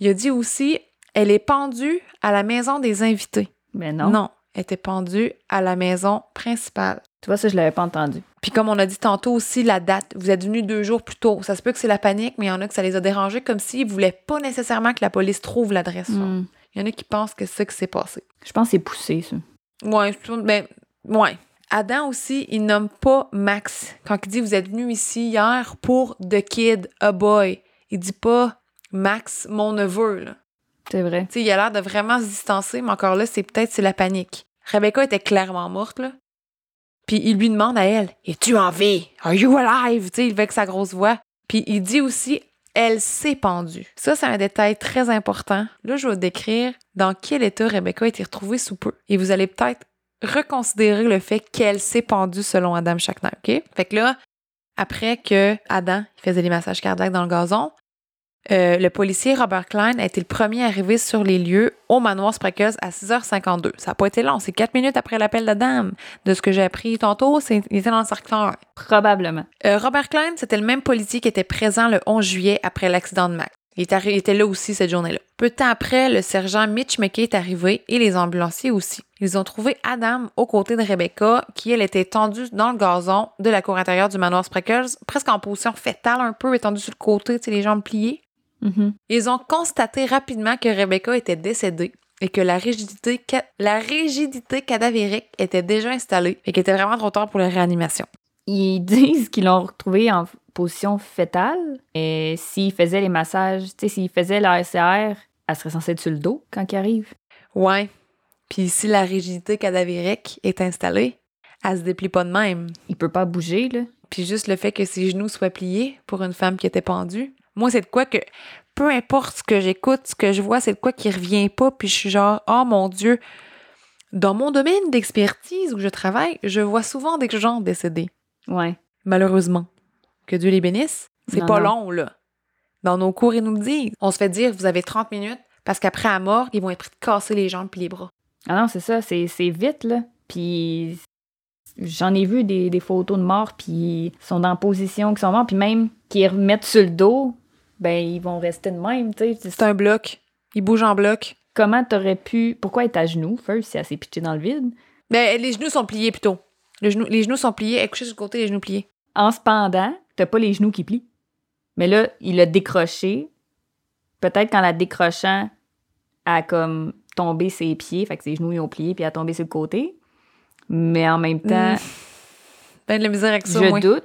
il a dit aussi Elle est pendue à la maison des invités. Mais non. non elle était pendue à la maison principale. Tu vois, ça, je l'avais pas entendu. Puis comme on a dit tantôt aussi, la date. Vous êtes venu deux jours plus tôt. Ça se peut que c'est la panique, mais il y en a que ça les a dérangés comme s'ils voulaient pas nécessairement que la police trouve l'adresse. Hmm. Il y en a qui pensent que c'est ça qui s'est passé. Je pense que c'est poussé, ça. Ouais, je trouve- ben, ouais. Adam aussi, il nomme pas Max. Quand il dit vous êtes venu ici hier pour The Kid, a boy. Il dit pas Max, mon neveu. C'est vrai. Il a l'air de vraiment se distancer, mais encore là, c'est peut-être c'est la panique. Rebecca était clairement morte, là. Puis il lui demande à elle Es-tu en vie? Are you alive Tu sais, il avec sa grosse voix. Puis il dit aussi Elle s'est pendue. Ça, c'est un détail très important. Là, je vais vous décrire dans quel état Rebecca a été retrouvée sous peu. Et vous allez peut-être reconsidérer le fait qu'elle s'est pendue selon Adam Shackner, OK? Fait que là, après que Adam faisait des massages cardiaques dans le gazon, euh, le policier Robert Klein a été le premier à arriver sur les lieux au manoir Spreckles à 6h52. Ça n'a pas été long, c'est quatre minutes après l'appel de Dame. De ce que j'ai appris tantôt, c'est, il était dans le cercle Probablement. Euh, Robert Klein, c'était le même policier qui était présent le 11 juillet après l'accident de Mac. Il, était là aussi cette journée-là. Peu de temps après, le sergent Mitch McKay est arrivé et les ambulanciers aussi. Ils ont trouvé Adam aux côtés de Rebecca, qui elle était tendue dans le gazon de la cour intérieure du manoir Spreckles, presque en position fétale un peu, étendue sur le côté, les jambes pliées. Mhm. Ils ont constaté rapidement que Rebecca était décédée et que la rigidité, la rigidité cadavérique était déjà installée et qu'il était vraiment trop tard pour la réanimation. Ils disent qu'ils l'ont retrouvée en position fétale. Et s'ils faisaient les massages, tu sais, s'ils faisaient l'ASR, elle serait censée être sur le dos quand ils arrivent. Ouais. Puis si la rigidité cadavérique est installée, elle se déplie pas de même. Il peut pas bouger, là. Puis juste le fait que ses genoux soient pliés pour une femme qui était pendue, moi, c'est de quoi que, peu importe ce que j'écoute, ce que je vois, c'est de quoi qui revient pas, puis je suis genre, oh mon Dieu. Dans mon domaine d'expertise où je travaille, je vois souvent des gens décédés, Ouais. malheureusement. Que Dieu les bénisse. C'est pas non. long, là. Dans nos cours, ils nous le disent. On se fait dire, vous avez 30 minutes, parce qu'après la mort, ils vont être pris de casser les jambes puis les bras. Ah non, c'est ça, c'est c'est vite, là. Puis j'en ai vu des, des photos de morts, puis ils sont dans la position qu'ils sont morts, puis même qu'ils remettent sur le dos, ben ils vont rester de même, tu sais. C'est un bloc. Ils bougent en bloc. Comment t'aurais pu... Pourquoi être à genoux, first, si elle s'est pitchée dans le vide? Ben, les genoux sont pliés plutôt. Le genou- les genoux sont pliés. Elle est couchée sur le côté, les genoux pliés. En se pendant, t'as pas les genoux qui plient. Mais là, il l'a décroché. Peut-être qu'en la décrochant, elle a comme tombé ses pieds, fait que ses genoux ils ont plié, puis elle a tombé sur le côté. Mais en même temps, Ben, de la misère avec ça, je doute.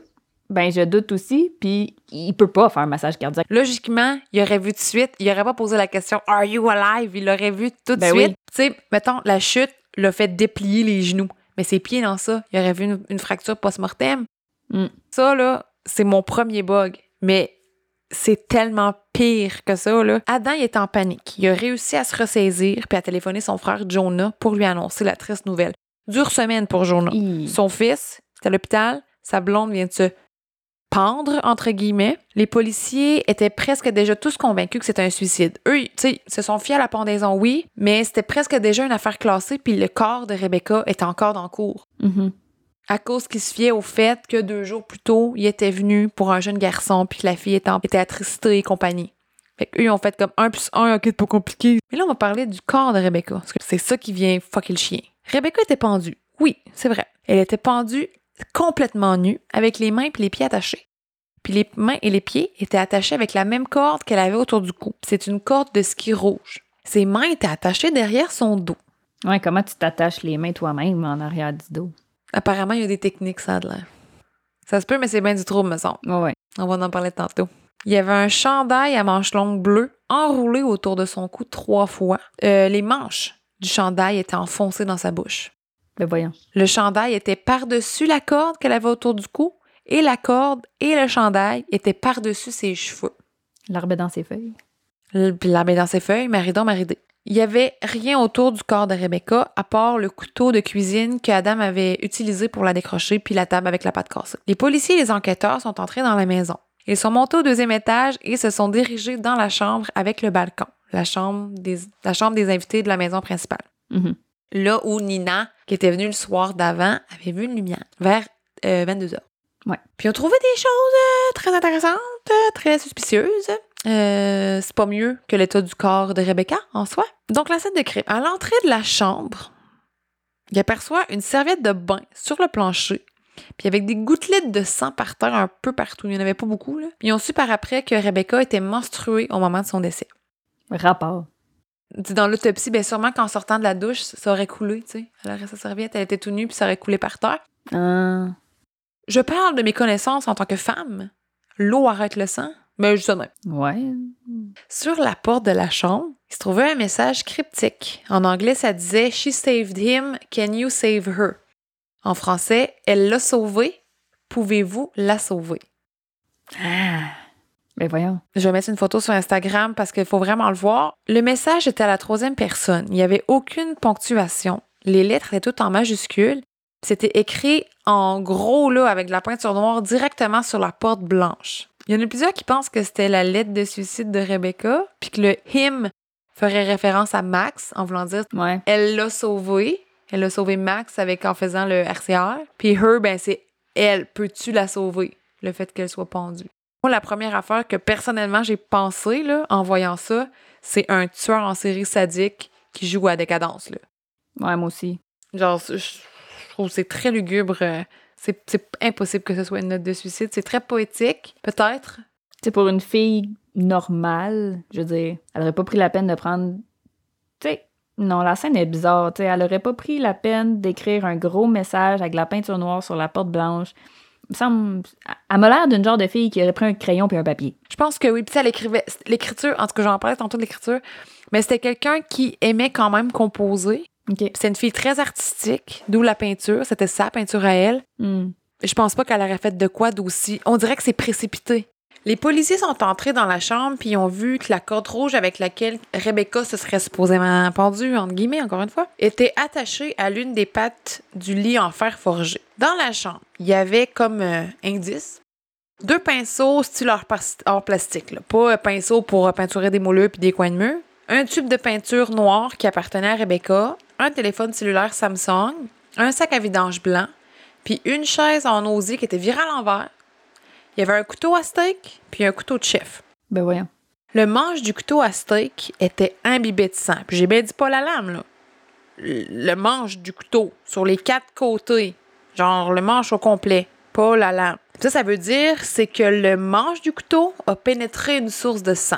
Ben, je doute aussi, puis il peut pas faire un massage cardiaque. Logiquement, il aurait vu tout de suite, il aurait pas posé la question Are you alive? Il l'aurait vu tout de Ben suite. oui. Tu sais, mettons, la chute l'a fait déplier les genoux. Mais ses pieds dans ça, il aurait vu une, une fracture post-mortem. Mm. Ça, là, c'est mon premier bug. Mais c'est tellement pire que ça, là. Adam, il est en panique. Il a réussi à se ressaisir puis à téléphoner son frère Jonah pour lui annoncer la triste nouvelle. Dure semaine pour Jonah. Son fils, c'est à l'hôpital. Sa blonde vient de se pendre, entre guillemets. Les policiers étaient presque déjà tous convaincus que c'était un suicide. Eux, tu sais, se sont fiés à la pendaison, oui, mais c'était presque déjà une affaire classée, puis le corps de Rebecca était encore dans le cours. Mhm. À cause qu'ils se fiaient au fait que deux jours plus tôt, il était venu pour un jeune garçon, puis que la fille était, en- était attristée et compagnie. Fait qu'eux, ils ont fait comme un plus un, ok, c'est pas compliqué. Mais là, on va parler du corps de Rebecca, parce que c'est ça qui vient fucker le chien. Rebecca était pendue. Oui, c'est vrai. Elle était pendue complètement nue, avec les mains et les pieds attachés. Puis les mains et les pieds étaient attachés avec la même corde qu'elle avait autour du cou. C'est une corde de ski rouge. Ses mains étaient attachées derrière son dos. Ouais, comment tu t'attaches les mains toi-même en arrière du dos? Apparemment, il y a des techniques, ça a de l'air. Ça se peut, mais c'est bien du trouble, me semble. Ouais, ouais. On va en parler tantôt. Il y avait un chandail à manches longues bleues enroulé autour de son cou trois fois. Euh, les manches du chandail étaient enfoncées dans sa bouche. Ben voyons. Le chandail était par-dessus la corde qu'elle avait autour du cou et la corde et le chandail étaient par-dessus ses cheveux. L'arbre dans ses feuilles. L- Puis la met dans ses feuilles, maridon, maridé. Il y avait rien autour du corps de Rebecca à part le couteau de cuisine que Adam avait utilisé pour la décrocher puis la table avec la patte cassée. Les policiers et les enquêteurs sont entrés dans la maison. Ils sont montés au deuxième étage et se sont dirigés dans la chambre avec le balcon, la chambre des, la chambre des invités de la maison principale. Mhm. Là où Nina, qui était venue le soir d'avant, avait vu une lumière vers 22h. Ouais. Puis on trouvait des choses euh, très intéressantes, euh, très suspicieuses. Euh, c'est pas mieux que l'état du corps de Rebecca en soi. Donc la scène de crime. À l'entrée de la chambre, il aperçoit une serviette de bain sur le plancher, puis avec des gouttelettes de sang par terre un peu partout. Il n'y en avait pas beaucoup. Là. Puis ils ont su par après que Rebecca était menstruée au moment de son décès. Rapport. Dans l'autopsie, bien sûrement qu'en sortant de la douche, ça aurait coulé, tu sais. Elle aurait sa serviette, elle était tout nue, puis ça aurait coulé par terre. Ah. Je parle de mes connaissances en tant que femme. L'eau arrête le sang, mais juste même. Ouais. Sur la porte de la chambre, il se trouvait un message cryptique. En anglais, ça disait She saved him, can you save her? En français, elle l'a sauvé. Pouvez-vous la sauver? Ah. Mais voyons. Je vais mettre une photo sur Instagram parce qu'il faut vraiment le voir. Le message était à la troisième personne. Il n'y avait aucune ponctuation. Les lettres étaient toutes en majuscules. C'était écrit en gros, là, avec de la peinture noire directement sur la porte blanche. Il y en a plusieurs qui pensent que c'était la lettre de suicide de Rebecca, puis que le him ferait référence à Max en voulant dire Ouais. elle l'a sauvé. Elle a sauvé Max avec en faisant le RCR. Puis her, ben c'est elle. Peux-tu la sauver? Le fait qu'elle soit pendue. Moi, la première affaire que personnellement j'ai pensé là, en voyant ça, c'est un tueur en série sadique qui joue à décadence. Là. Ouais, moi aussi. Genre, je trouve que c'est très lugubre. euh, C'est c'est impossible que ce soit une note de suicide. C'est très poétique, peut-être. Sais, pour une fille normale, je veux dire, elle aurait pas pris la peine de prendre. Tu sais, non, la scène est bizarre. Tu sais, elle aurait pas pris la peine d'écrire un gros message avec la peinture noire sur la porte blanche. Me semble. Elle m'a l'air d'une genre de fille qui aurait pris un crayon puis un papier. Je pense que oui. Puis elle écrivait l'écriture, en tout cas, j'en parlais tantôt de l'écriture, mais c'était quelqu'un qui aimait quand même composer. OK. Puis C'est une fille très artistique, d'où la peinture. C'était sa peinture à elle. Hmm. Je pense pas qu'elle aurait fait de quoi d'aussi. On dirait que c'est précipité. Les policiers sont entrés dans la chambre puis ont vu que la corde rouge avec laquelle Rebecca se serait supposément pendue, entre guillemets, encore une fois, était attachée à l'une des pattes du lit en fer forgé. Dans la chambre, il y avait comme euh, indice deux pinceaux style hors, plastique, pas un pinceau pour euh, peinturer des moulures puis des coins de mur, un tube de peinture noir qui appartenait à Rebecca, un téléphone cellulaire Samsung, un sac à vidange blanc, puis une chaise en osier qui était virée à l'envers. Il y avait un couteau à steak, puis un couteau de chef. Ben voyons. Le manche du couteau à steak était imbibé de sang. Puis j'ai bien dit pas la lame, là. Le manche du couteau sur les quatre côtés. Genre le manche au complet, pas la lame. Ça, ça veut dire, c'est que le manche du couteau a pénétré une source de sang.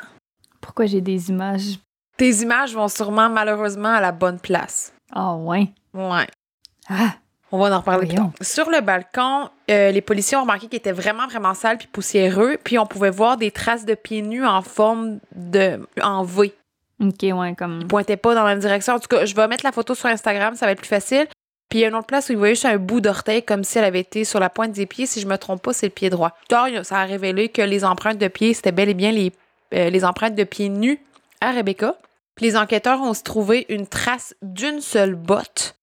Pourquoi j'ai des images? Tes images vont sûrement, malheureusement, à la bonne place. Ah, ouais. Ouais. Ah! On va en reparler plus Voyons. tard. Sur le balcon, euh, les policiers ont remarqué qu'il était vraiment, vraiment sale puis poussiéreux. Puis on pouvait voir des traces de pieds nus en forme de... en V. OK, ouais, comme. Ils pointaient pas dans la même direction. En tout cas, je vais mettre la photo sur Instagram, ça va être plus facile. Puis il y a une autre place où il voyait juste un bout d'orteil comme si elle avait été sur la pointe des pieds. Si je me trompe pas, c'est le pied droit. Tard, ça a révélé que les empreintes de pieds, c'était bel et bien les, euh, les empreintes de pieds nus à Rebecca. Puis les enquêteurs ont trouvé une trace d'une seule botte.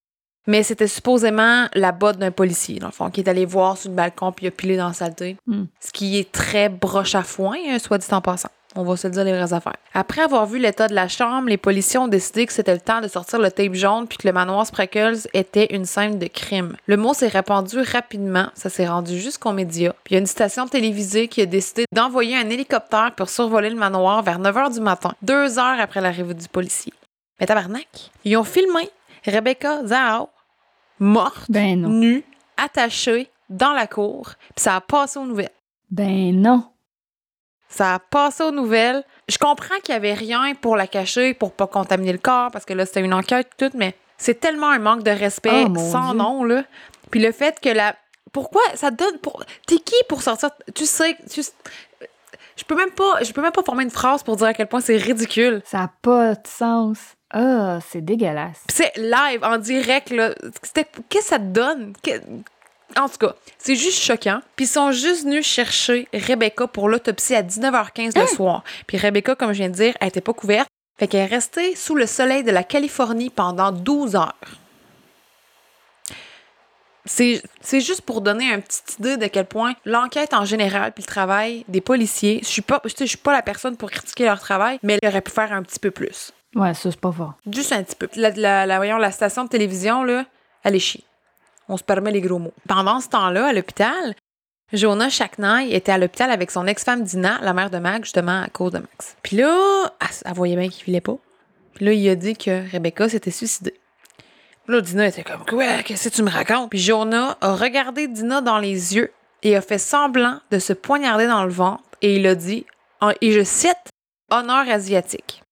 Mais c'était supposément la botte d'un policier, dans le fond, qui est allé voir sur le balcon puis il a pilé dans la saleté. Hmm. Ce qui est très broche à foin, hein, soit dit en passant. On va se dire les vraies affaires. Après avoir vu l'état de la chambre, les policiers ont décidé que c'était le temps de sortir le tape jaune puis que le manoir Spreckles était une scène de crime. Le mot s'est répandu rapidement, ça s'est rendu jusqu'aux médias. Puis il y a une station télévisée qui a décidé d'envoyer un hélicoptère pour survoler le manoir vers 9 h du matin, deux heures après l'arrivée du policier. Mais tabarnak, ils ont filmé Rebecca Zahao morte, Ben nue, attachée dans la cour, puis ça a passé aux nouvelles. Ben non. Ça a passé aux nouvelles. Je comprends qu'il y avait rien pour la cacher, pour pas contaminer le corps, parce que là, c'était une enquête tout, mais c'est tellement un manque de respect Oh, sans Dieu. nom, là. Puis le fait que la... Pourquoi ça donne... Pour... T'es qui pour sortir... Tu sais... Tu... Je peux même pas... Je peux même pas former une phrase pour dire à quel point c'est ridicule. Ça n'a pas de sens. Ah, c'est dégueulasse. C'est live, en direct, là. Qu'est-ce que ça te donne? Que- En tout cas, c'est juste choquant. Puis ils sont juste venus chercher Rebecca pour l'autopsie à 19h15 le soir. Puis Rebecca, comme je viens de dire, elle était pas couverte. Fait qu'elle est restée sous le soleil de la Californie pendant 12 heures. C'est juste pour donner une petite idée de quel point l'enquête en général puis le travail des policiers, je suis pas je suis pas la personne pour critiquer leur travail, mais ils auraient pu faire un petit peu plus. Ouais, ça, c'est pas fort. Juste un petit peu. La, la, la- voyons, la station de télévision, là, elle est chier. On se permet les gros mots. Pendant ce temps-là, à l'hôpital, Jonah Chaknay était à l'hôpital avec son ex-femme Dina, la mère de Max, justement, à cause de Max. Puis là, elle, elle voyait bien qu'il filait pas. Puis là, il a dit que Rebecca s'était suicidée. Puis là, Dina était comme, quoi, qu'est-ce que tu me racontes? Puis Jonah a regardé Dina dans les yeux et a fait semblant de se poignarder dans le ventre et il a dit, en- et je cite, honneur asiatique.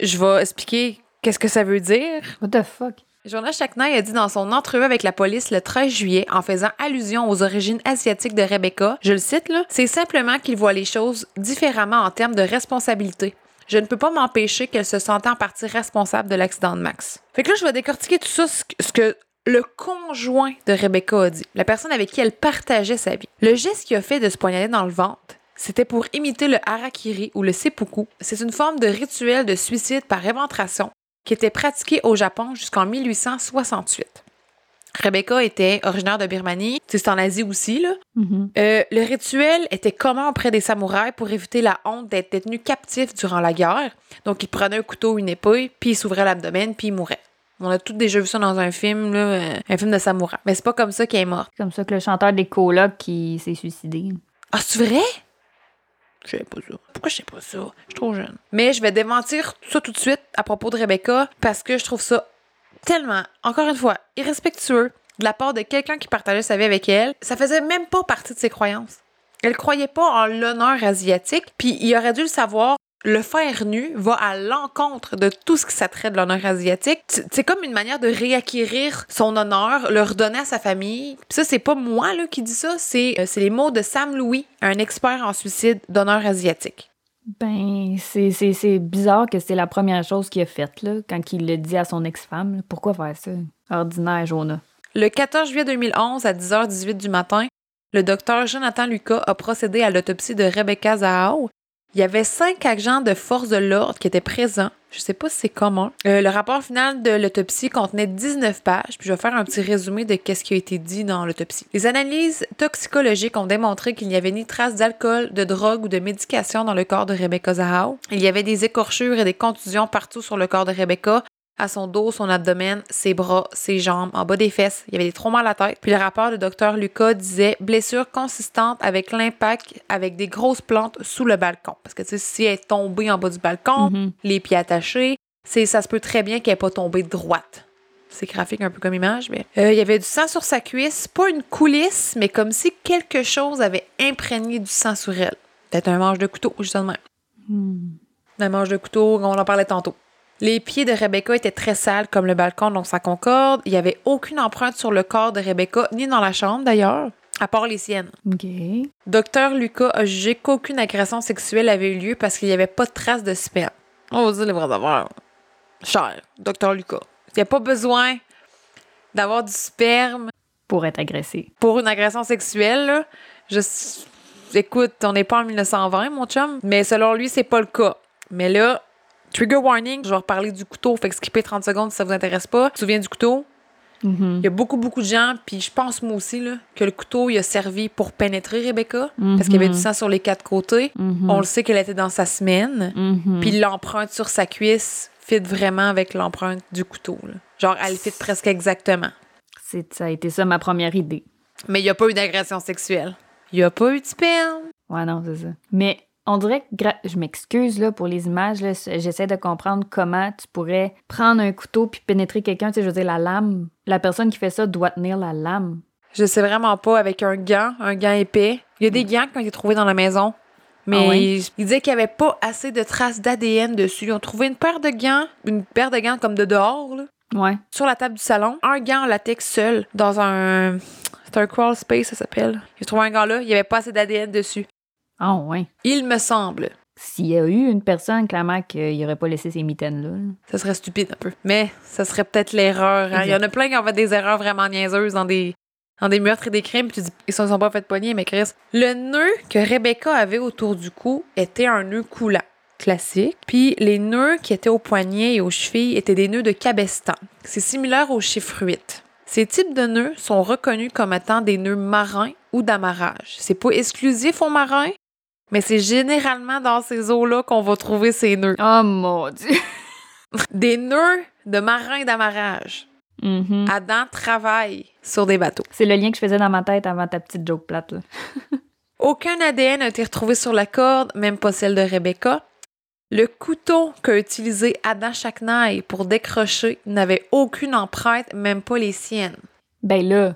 Je vais expliquer qu'est-ce que ça veut dire. What the fuck? Jonas Chaknay a dit dans son entrevue avec la police le 13 juillet, en faisant allusion aux origines asiatiques de Rebecca, je le cite là, c'est simplement qu'il voit les choses différemment en termes de responsabilité. Je ne peux pas m'empêcher qu'elle se sentait en partie responsable de l'accident de Max. Fait que là, je vais décortiquer tout ça, ce que- ce que le conjoint de Rebecca a dit, la personne avec qui elle partageait sa vie. Le geste qu'il a fait de se poignarder dans le ventre, c'était pour imiter le harakiri ou le seppuku. C'est une forme de rituel de suicide par éventration qui était pratiqué au Japon jusqu'en 1868. Rebecca était originaire de Birmanie, c'est en Asie aussi. Là. Mhm. Euh, le rituel était commun auprès des samouraïs pour éviter la honte d'être détenu captif durant la guerre. Donc, ils prenaient un couteau ou une épée, puis ils s'ouvraient l'abdomen, puis ils mouraient. On a tous déjà vu ça dans un film, là, euh, un film de samouraï. Mais c'est pas comme ça qu'il est mort. C'est comme ça que le chanteur des colocs qui s'est suicidé. Ah, c'est vrai? Je sais pas ça. Pourquoi je sais pas ça? Je suis trop jeune. Mais je vais démentir ça tout de suite à propos de Rebecca parce que je trouve ça tellement, encore une fois, irrespectueux de la part de quelqu'un qui partageait sa vie avec elle. Ça faisait même pas partie de ses croyances. Elle croyait pas en l'honneur asiatique, puis il aurait dû le savoir. Le faire nu va à l'encontre de tout ce qui s'attrait de l'honneur asiatique. C'est comme une manière de réacquérir son honneur, le redonner à sa famille. Puis ça, c'est pas moi là, qui dis ça, c'est euh, les mots de Sam Louis, un expert en suicide d'honneur asiatique. Ben, c'est- bizarre que c'est la première chose qu'il a faite, là, quand il le dit à son ex-femme. Pourquoi faire ça? Ordinaire, Jonah. Le 14 juillet 2011, à 10h18 du matin, le docteur Jonathan Lucas a procédé à l'autopsie de Rebecca Zahao. Il y avait cinq agents de force de l'ordre qui étaient présents. Je sais pas si c'est commun. Euh, le rapport final de l'autopsie contenait 19 pages, puis je vais faire un petit résumé de ce qui a été dit dans l'autopsie. Les analyses toxicologiques ont démontré qu'il n'y avait ni trace d'alcool, de drogue ou de médication dans le corps de Rebecca Zahao. Il y avait des écorchures et des contusions partout sur le corps de Rebecca, à son dos, son abdomen, ses bras, ses jambes, en bas des fesses. Il y avait des traumas à la tête. Puis le rapport du docteur Lucas disait blessure consistante avec l'impact avec des grosses plantes sous le balcon. Parce que tu sais, si elle est tombée en bas du balcon, Mhm. les pieds attachés, c'est ça se peut très bien qu'elle n'ait pas tombé droite. C'est graphique un peu comme image, mais Euh, il y avait du sang sur sa cuisse, pas une coulisse, mais comme si quelque chose avait imprégné du sang sur elle. Peut-être un manche de couteau, justement. Hmm. Un manche de couteau, on en parlait tantôt. Les pieds de Rebecca étaient très sales comme le balcon, donc ça concorde. Il n'y avait aucune empreinte sur le corps de Rebecca, ni dans la chambre d'ailleurs, à part les siennes. OK. Docteur Lucas a jugé qu'aucune agression sexuelle avait eu lieu parce qu'il n'y avait pas de traces de sperme. On va dire les vraies affaires. Cher, Docteur Lucas. Il n'y a pas besoin d'avoir du sperme Pour être agressé. pour une agression sexuelle. là. Je... Écoute, on n'est pas en 1920, mon chum, mais selon lui, c'est pas le cas. Mais là, trigger warning, je vais reparler du couteau, fait que skipper 30 secondes si ça vous intéresse pas. Tu te souviens du couteau? Mhm. Il y a beaucoup, beaucoup de gens, puis je pense moi aussi, là, que le couteau, il a servi pour pénétrer Rebecca, parce qu'il y avait du sang sur les quatre côtés. Mhm. On le sait qu'elle était dans sa semaine, puis l'empreinte sur sa cuisse fit vraiment avec l'empreinte du couteau. là. Genre, elle fit presque exactement. C'est- Ça a été ça ma première idée. Mais il n'y a pas eu d'agression sexuelle. Il n'y a pas eu de sperme. Ouais, non, c'est ça. Mais on dirait que, je m'excuse là, pour les images, j'essaie de comprendre comment tu pourrais prendre un couteau puis pénétrer quelqu'un. Tu sais, je veux dire, la lame, la personne qui fait ça doit tenir la lame. Je sais vraiment pas avec un gant, un gant épais. Il y a des gants qui ont été trouvés dans la maison. Mais Ah ouais? il disait qu'il n'y avait pas assez de traces d'ADN dessus. Ils ont trouvé une paire de gants, une paire de gants comme de dehors, là, Ouais. sur la table du salon. Un gant en latex seul dans un. C'est un crawl space, ça s'appelle. Ils ont trouvé un gant là, il n'y avait pas assez d'ADN dessus. Ah, ouais. Il me semble. S'il y a eu une personne, clairement, qu'il n'aurait pas laissé ses mitaines là. là. Ça serait stupide un peu. Mais ça serait peut-être l'erreur. hein. Il y en a plein qui ont fait des erreurs vraiment niaiseuses dans des, dans des meurtres et des crimes. Puis tu dis, ils se sont pas fait poigner, mais Chris. Le nœud que Rebecca avait autour du cou était un nœud coulant. Classique. Puis les nœuds qui étaient aux poignets et aux chevilles étaient des nœuds de cabestan. C'est similaire au chiffre 8. Ces types de nœuds sont reconnus comme étant des nœuds marins ou d'amarrage. C'est pas exclusif aux marins, mais c'est généralement dans ces eaux-là qu'on va trouver ces nœuds. Oh mon Dieu! Des nœuds de marins d'amarrage. Adam travaille sur des bateaux. C'est le lien que je faisais dans ma tête avant ta petite joke plate. Là. Aucun ADN n'a été retrouvé sur la corde, même pas celle de Rebecca. Le couteau qu'a utilisé Adam Chaknaï pour décrocher n'avait aucune empreinte, même pas les siennes. Ben là,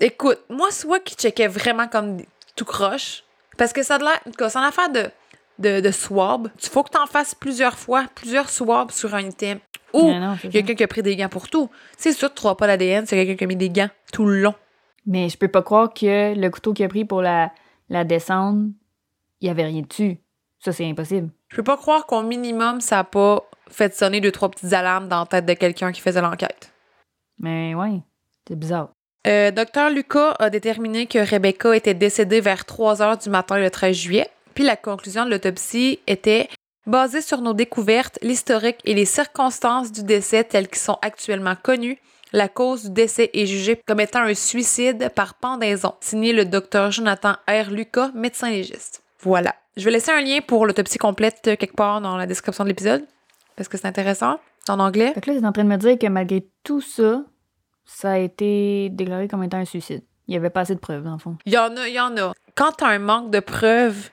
Écoute, moi, soit qui checkait vraiment comme tout croche, parce que ça a de l'air, en tout cas, c'est une affaire de, de, de swab. Il faut que tu en fasses plusieurs fois, plusieurs swabs sur un item. Ou il y a quelqu'un qui a pris des gants pour tout. C'est sûr que tu trouveras pas l'ADN, c'est quelqu'un qui a mis des gants tout le long. mais je peux pas croire que le couteau qu'il a pris pour la, la descendre, il y avait rien dessus. Ça, c'est impossible. Je peux pas croire qu'au minimum, ça a pas fait sonner deux, trois petites alarmes dans la tête de quelqu'un qui faisait l'enquête. Mais ouais. C'est bizarre. Euh, Docteur Lucas a déterminé que Rebecca était décédée vers 3 heures du matin le 13 juillet. Puis la conclusion de l'autopsie était basée sur nos découvertes, l'historique et les circonstances du décès telles qu'ils sont actuellement connus. La cause du décès est jugée comme étant un suicide par pendaison. Signé le docteur Jonathan R. Lucas, médecin légiste. Voilà. Je vais laisser un lien pour l'autopsie complète quelque part dans la description de l'épisode parce que c'est intéressant en anglais. Que là, en train de me dire que malgré tout ça, ça a été déclaré comme étant un suicide. Il y avait pas assez de preuves, dans le fond. Il y en a, il y en a. Quand tu as un manque de preuves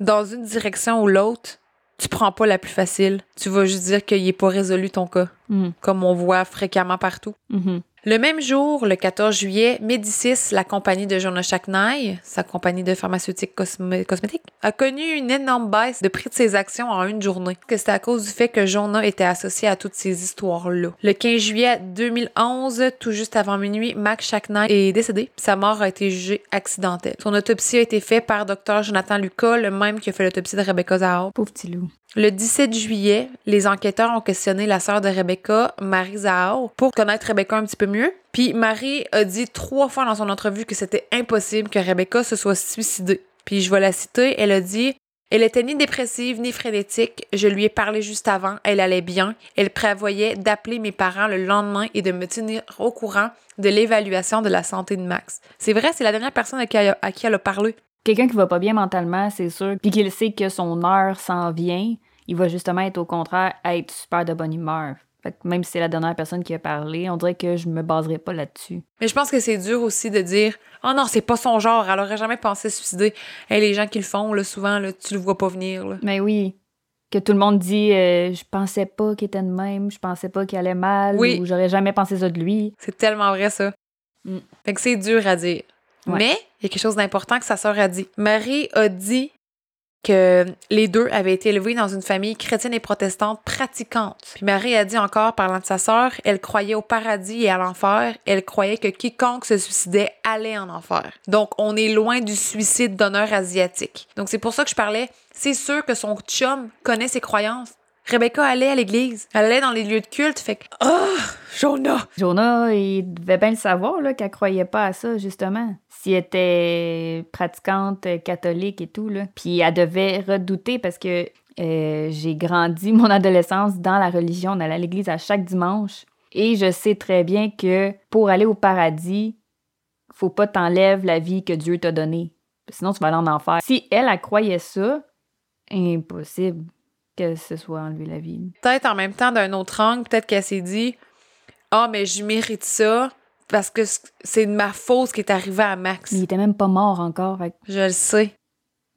dans une direction ou l'autre, tu prends pas la plus facile. Tu vas juste dire qu'il n'est pas résolu ton cas, Mhm. comme on voit fréquemment partout. Mhm. Le même jour, le 14 juillet, Médicis, la compagnie de Jonah Chaknai, sa compagnie de pharmaceutique cosmé- cosmétique, a connu une énorme baisse de prix de ses actions en une journée. Que c'était à cause du fait que Jonah était associé à toutes ces histoires-là? Le 15 juillet 2011, tout juste avant minuit, Max Chaknai est décédé. Sa mort a été jugée accidentelle. Son autopsie a été faite par Dr Jonathan Lucas, le même qui a fait l'autopsie de Rebecca Zahar. Pauvre petit loup. Le 17 juillet, les enquêteurs ont questionné la sœur de Rebecca, Marie Zahao, pour connaître Rebecca un petit peu mieux. Puis Marie a dit trois fois dans son entrevue que c'était impossible que Rebecca se soit suicidée. Puis je vais la citer, elle a dit Elle était ni dépressive ni frénétique. Je lui ai parlé juste avant. Elle allait bien. Elle prévoyait d'appeler mes parents le lendemain et de me tenir au courant de l'évaluation de la santé de Max. C'est vrai, c'est la dernière personne à qui elle a, à qui elle a parlé. Quelqu'un qui va pas bien mentalement, c'est sûr, puis qu'il sait que son heure s'en vient, il va justement être au contraire être super de bonne humeur. Fait que même si c'est la dernière personne qui a parlé, on dirait que je me baserai pas là-dessus. Mais je pense que c'est dur aussi de dire Oh non, c'est pas son genre, elle aurait jamais pensé suicider. Hey, les gens qui le font, là, souvent, là, tu le vois pas venir. Là. Mais oui, que tout le monde dit euh, je pensais pas qu'il était de même, je pensais pas qu'il allait mal, Oui. ou j'aurais jamais pensé ça de lui. C'est tellement vrai, ça. Mm. Fait que c'est dur à dire. Mais il y a quelque chose d'important que sa sœur a dit. Marie a dit que les deux avaient été élevés dans une famille chrétienne et protestante pratiquante. Puis Marie a dit encore, parlant de sa sœur, elle croyait au paradis et à l'enfer. Elle croyait que quiconque se suicidait allait en enfer. Donc, on est loin du suicide d'honneur asiatique. Donc, c'est pour ça que je parlais. C'est sûr que son chum connaît ses croyances. Rebecca allait à l'église. Elle allait dans les lieux de culte. Fait que, oh, Jonah! Jonah, il devait bien le savoir là, qu'elle croyait pas à ça, justement. Si elle était pratiquante euh, catholique et tout, là. Puis elle devait redouter parce que euh, j'ai grandi mon adolescence dans la religion, on allait à l'église à chaque dimanche. Et je sais très bien que pour aller au paradis, faut pas t'enlèves la vie que Dieu t'a donnée. Sinon, tu vas aller en enfer. Si elle, elle croyait ça, impossible que ce soit enlever la vie. peut-être en même temps d'un autre angle, peut-être qu'elle s'est dit Ah, mais je mérite ça parce que c'est de ma faute ce qui est arrivé à Max. Mais il était même pas mort encore. fait Je le sais.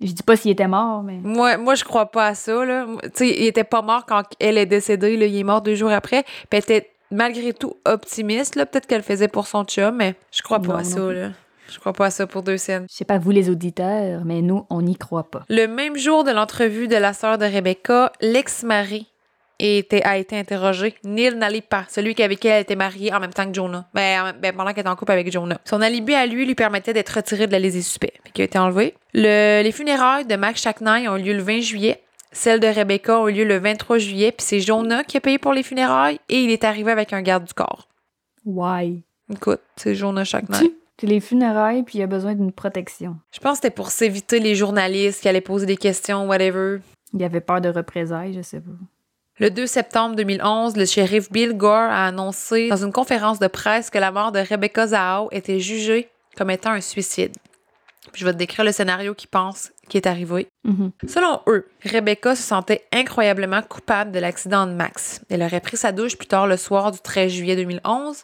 Je dis pas s'il était mort, mais. Moi, moi je crois pas à ça. Là. Tu sais, il était pas mort quand elle est décédée. Là. Il est mort deux jours après. Puis elle était malgré tout optimiste. Là. Peut-être qu'elle le faisait pour son chum, mais je crois pas à non ça. Là. Je crois pas à ça pour deux scènes. Je sais pas vous les auditeurs, mais nous, on n'y croit pas. Le même jour de l'entrevue de la sœur de Rebecca, l'ex-mari était, a été interrogé. Neil Nalipa, celui avec qui elle était mariée en même temps que Jonah. Ben, en- ben, pendant qu'elle était en couple avec Jonah. Son alibi à lui lui permettait d'être retiré de la liste des suspects. Qu'il a été enlevé. Le- les funérailles de Max Chaknai ont eu lieu le 20 juillet. Celles de Rebecca ont eu lieu le 23 juillet. Puis c'est Jonah qui a payé pour les funérailles et il est arrivé avec un garde du corps. Why? Écoute, c'est Jonah Chaknai. C'est les funérailles, puis il a besoin d'une protection. Je pense que c'était pour s'éviter les journalistes qui allaient poser des questions, whatever. Il avait peur de représailles, je sais pas. Le 2 septembre 2011, le shérif Bill Gore a annoncé dans une conférence de presse que la mort de Rebecca Zahao était jugée comme étant un suicide. Puis je vais te décrire le scénario qu'ils pensent qui est arrivé. Mhm. Selon eux, Rebecca se sentait incroyablement coupable de l'accident de Max. Elle aurait pris sa douche plus tard le soir du 13 juillet 2011.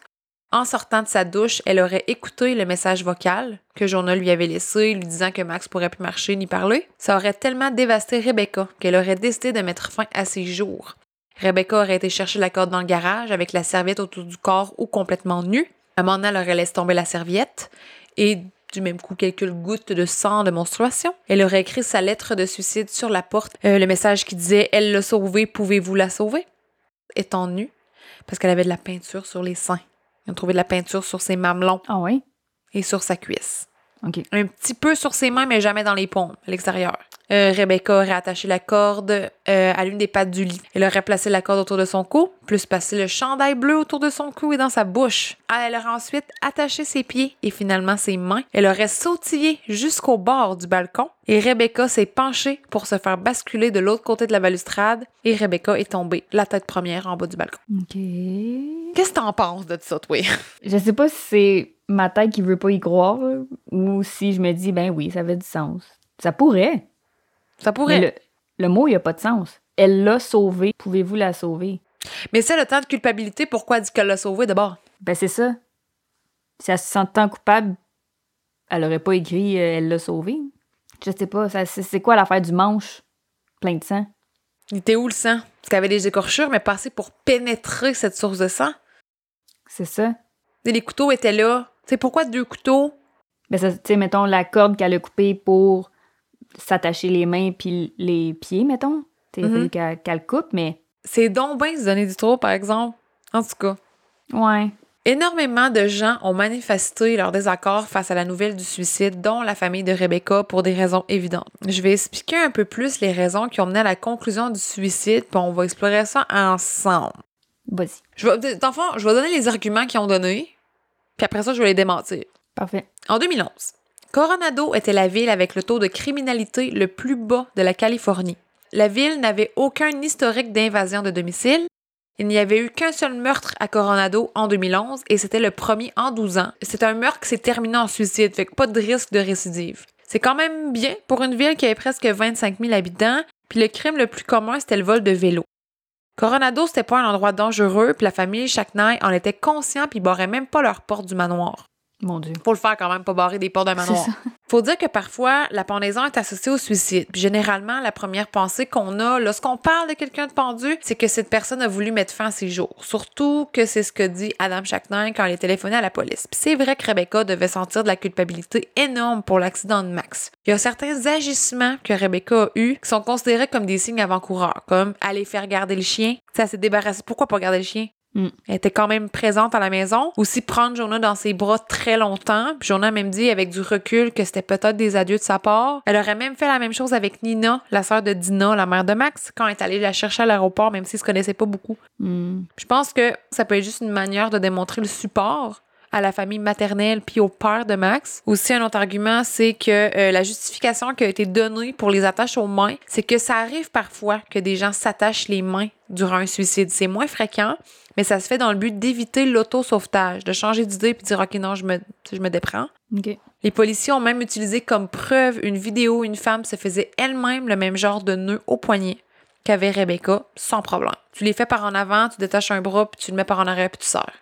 En sortant de sa douche, elle aurait écouté le message vocal que Jonah lui avait laissé, lui disant que Max pourrait plus marcher ni parler. Ça aurait tellement dévasté Rebecca qu'elle aurait décidé de mettre fin à ses jours. Rebecca aurait été chercher la corde dans le garage avec la serviette autour du corps ou complètement nue. Elle aurait laissé tomber la serviette et du même coup quelques gouttes de sang de menstruation. Elle aurait écrit sa lettre de suicide sur la porte, euh, le message qui disait Elle l'a sauvée, pouvez-vous la sauver Étant nue, parce qu'elle avait de la peinture sur les seins. Ils ont trouvé de la peinture sur ses mamelons Ah et sur sa cuisse. OK. Un petit peu sur ses mains, mais jamais dans les paumes, à l'extérieur. Euh, Rebecca aurait attaché la corde euh, à l'une des pattes du lit. Elle aurait placé la corde autour de son cou, plus passé le chandail bleu autour de son cou et dans sa bouche. Elle aurait ensuite attaché ses pieds et finalement ses mains. Elle aurait sautillé jusqu'au bord du balcon et Rebecca s'est penchée pour se faire basculer de l'autre côté de la balustrade et Rebecca est tombée, la tête première en bas du balcon. OK. Qu'est-ce que t'en penses de ça, toi? Je sais pas si c'est ma tête qui veut pas y croire ou si je me dis, ben oui, ça avait du sens. Ça pourrait. Ça pourrait. Mais le, le mot, il a pas de sens. Elle l'a sauvée. Pouvez-vous la sauver? Mais c'est le temps de culpabilité, pourquoi elle dit qu'elle l'a sauvé d'abord? Ben c'est ça. Si elle se sent tant coupable, elle aurait pas écrit euh, elle l'a sauvée. Je sais pas, c'est quoi l'affaire du manche? Plein de sang? Il était où le sang? Parce qu'elle avait des écorchures, mais pas assez pour pénétrer cette source de sang. C'est ça. Et les couteaux étaient là. Tu sais, pourquoi deux couteaux? Ben ça, tu sais, mettons la corde qu'elle a coupée pour s'attacher les mains puis les pieds, mettons. A Mhm. fallu qu'elle coupe, mais C'est donc bien se donner du trop, par exemple. En tout cas. ouais. Énormément de gens ont manifesté leur désaccord face à la nouvelle du suicide, dont la famille de Rebecca, pour des raisons évidentes. Je vais expliquer un peu plus les raisons qui ont mené à la conclusion du suicide, puis on va explorer ça ensemble. Vas-y. Je vais, dans le fond, je vais donner les arguments qu'ils ont donnés, puis après ça, je vais les démentir. Parfait. En 2011, Coronado était la ville avec le taux de criminalité le plus bas de la Californie. La ville n'avait aucun historique d'invasion de domicile. Il n'y avait eu qu'un seul meurtre à Coronado en 2011 et c'était le premier en 12 ans. C'est un meurtre qui s'est terminé en suicide, fait que pas de risque de récidive. C'est quand même bien pour une ville qui avait presque 25 000 habitants, puis le crime le plus commun c'était le vol de vélo. Coronado, c'était pas un endroit dangereux, puis la famille Shacknai en était conscient, puis ils barraient même pas leur porte du manoir. Mon Dieu. Faut le faire quand même, pas barrer des portes d'un manoir. Faut dire que parfois, la pendaison est associée au suicide. Puis généralement, la première pensée qu'on a lorsqu'on parle de quelqu'un de pendu, c'est que cette personne a voulu mettre fin à ses jours. Surtout que c'est ce que dit Adam Shacknine quand il est téléphoné à la police. Puis c'est vrai que Rebecca devait sentir de la culpabilité énorme pour l'accident de Max. Il y a certains agissements que Rebecca a eus qui sont considérés comme des signes avant-coureurs, comme aller faire garder le chien. Ça s'est débarrassé. Pourquoi pas garder le chien? Mm. Elle était quand même présente à la maison. Aussi prendre Jonah dans ses bras très longtemps. Puis Jonah a même dit avec du recul que c'était peut-être des adieux de sa part. Elle aurait même fait la même chose avec Nina, la sœur de Dina, la mère de Max, quand elle est allée la chercher à l'aéroport, même s'ils se connaissaient pas beaucoup. Hmm. Je pense que ça peut être juste une manière de démontrer le support à la famille maternelle puis au père de Max. Aussi, un autre argument, c'est que euh, la justification qui a été donnée pour les attaches aux mains, c'est que ça arrive parfois que des gens s'attachent les mains durant un suicide. C'est moins fréquent, mais ça se fait dans le but d'éviter l'auto-sauvetage, de changer d'idée puis de dire, OK, non, je me, je me déprends. Les policiers ont même utilisé comme preuve une vidéo où une femme se faisait elle-même le même genre de nœud au poignet qu'avait Rebecca, sans problème. Tu les fais par en avant, tu détaches un bras, puis tu le mets par en arrière, puis tu sers.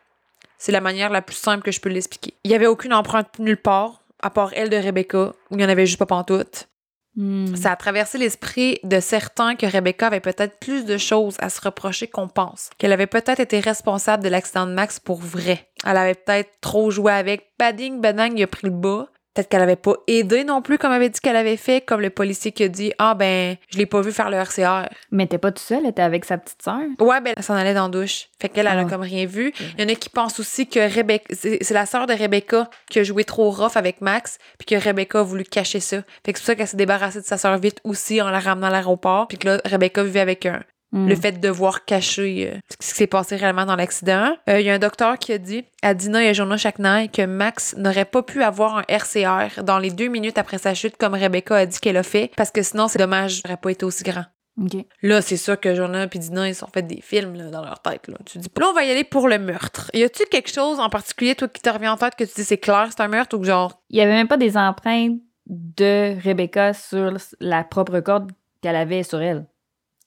C'est la manière la plus simple que je peux l'expliquer. Il n'y avait aucune empreinte nulle part, à part elle de Rebecca, où il n'y en avait juste pas pantoute. Hmm. Ça a traversé l'esprit de certains que Rebecca avait peut-être plus de choses à se reprocher qu'on pense. Qu'elle avait peut-être été responsable de l'accident de Max pour vrai. Elle avait peut-être trop joué avec. Bading, badang, il a pris le bas. Peut-être qu'elle avait pas aidé non plus comme elle avait dit qu'elle avait fait, comme le policier qui a dit Ah ben, je l'ai pas vu faire le RCR. Mais t'es pas tout seul, elle était avec sa petite sœur. Ouais, ben, elle s'en allait dans la douche. Fait qu'elle, elle a Ah. comme rien vu. Il y en a qui pensent aussi que Rebecca, c'est c'est la sœur de Rebecca qui a joué trop rough avec Max, puis que Rebecca a voulu cacher ça. Fait que c'est pour ça qu'elle s'est débarrassée de sa sœur vite aussi en la ramenant à l'aéroport, puis que là, Rebecca vivait avec un, Hmm. le fait de devoir cacher euh, ce qui s'est passé réellement dans l'accident. Euh, Il y a un docteur qui a dit à Dina et à Jonah Shacknai que Max n'aurait pas pu avoir un RCR dans les deux minutes après sa chute comme Rebecca a dit qu'elle a fait, parce que sinon, c'est dommage, n'aurait pas été aussi grand. OK. Là, c'est sûr que Jonah et Dina, ils sont fait des films là, dans leur tête. Là. Tu dis, là, on va y aller pour le meurtre. Y a-tu quelque chose en particulier, toi, qui te revient en tête que tu dis c'est clair, c'est un meurtre ou genre? Il y avait même pas des empreintes de Rebecca sur la propre corde qu'elle avait sur elle.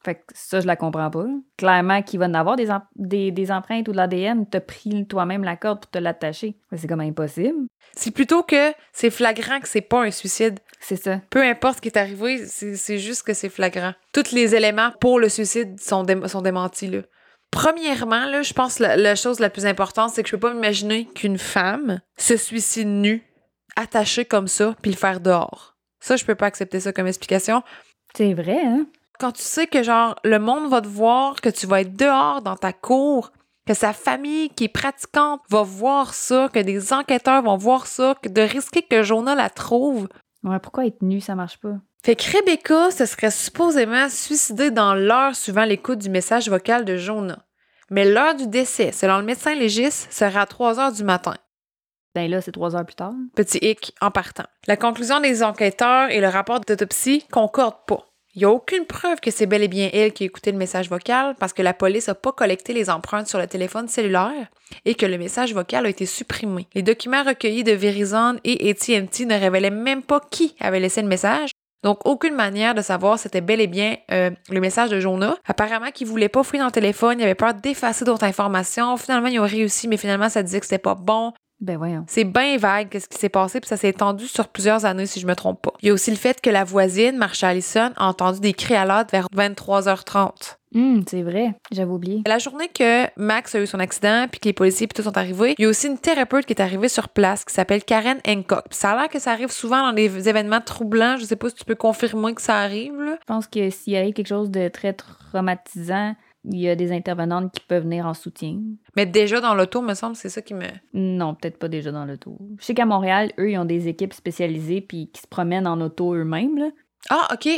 Fait que ça, je la comprends pas. Clairement qu'il va en avoir des, des, des empreintes ou de l'ADN. T'as pris toi-même la corde pour te l'attacher. C'est comme impossible. C'est plutôt que c'est flagrant que c'est pas un suicide. C'est ça. Peu importe ce qui est arrivé, c'est c'est juste que c'est flagrant. Tous les éléments pour le suicide sont, dé- sont démentis, là. Premièrement, là, je pense que la, la chose la plus importante, c'est que je peux pas m'imaginer qu'une femme se suicide nue, attachée comme ça, puis le faire dehors. Ça, je peux pas accepter ça comme explication. C'est vrai, hein? Quand tu sais que genre le monde va te voir, que tu vas être dehors dans ta cour, que sa famille qui est pratiquante va voir ça, que des enquêteurs vont voir ça, que de risquer que Jonah la trouve. Ouais, pourquoi être nu, ça marche pas? Fait que Rebecca se serait supposément suicidée dans l'heure suivant l'écoute du message vocal de Jonah. Mais l'heure du décès, selon le médecin légiste, serait à 3 heures du matin. Ben là, c'est trois heures plus tard. Petit hic en partant. La conclusion des enquêteurs et le rapport d'autopsie concordent pas. Il n'y a aucune preuve que c'est bel et bien elle qui a écouté le message vocal parce que la police n'a pas collecté les empreintes sur le téléphone cellulaire et que le message vocal a été supprimé. Les documents recueillis de Verizon et AT&T ne révélaient même pas qui avait laissé le message. Donc, aucune manière de savoir si c'était bel et bien euh, le message de Jonah. Apparemment qu'il voulait pas fouiller dans le téléphone, il avait peur d'effacer d'autres informations. Finalement, ils ont réussi, mais finalement, ça disait que c'était pas bon. Ben voyons. C'est bien vague qu'est-ce qui s'est passé, puis ça s'est étendu sur plusieurs années, si je me trompe pas. Il y a aussi le fait que la voisine, Marsha Allison, a entendu des cris à vers 23h30. Hum, c'est vrai. J'avais oublié. La journée que Max a eu son accident, puis que les policiers puis tout sont arrivés, il y a aussi une thérapeute qui est arrivée sur place qui s'appelle Karen Hancock. Ça a l'air que ça arrive souvent dans des événements troublants. Je sais pas si tu peux confirmer que ça arrive, là. Je pense que s'il arrive quelque chose de très traumatisant, il y a des intervenantes qui peuvent venir en soutien. Mais déjà dans l'auto, me semble, c'est ça qui me. Non, peut-être pas déjà dans l'auto. Je sais qu'à Montréal, eux, ils ont des équipes spécialisées puis qui se promènent en auto eux-mêmes. là. Ah, OK.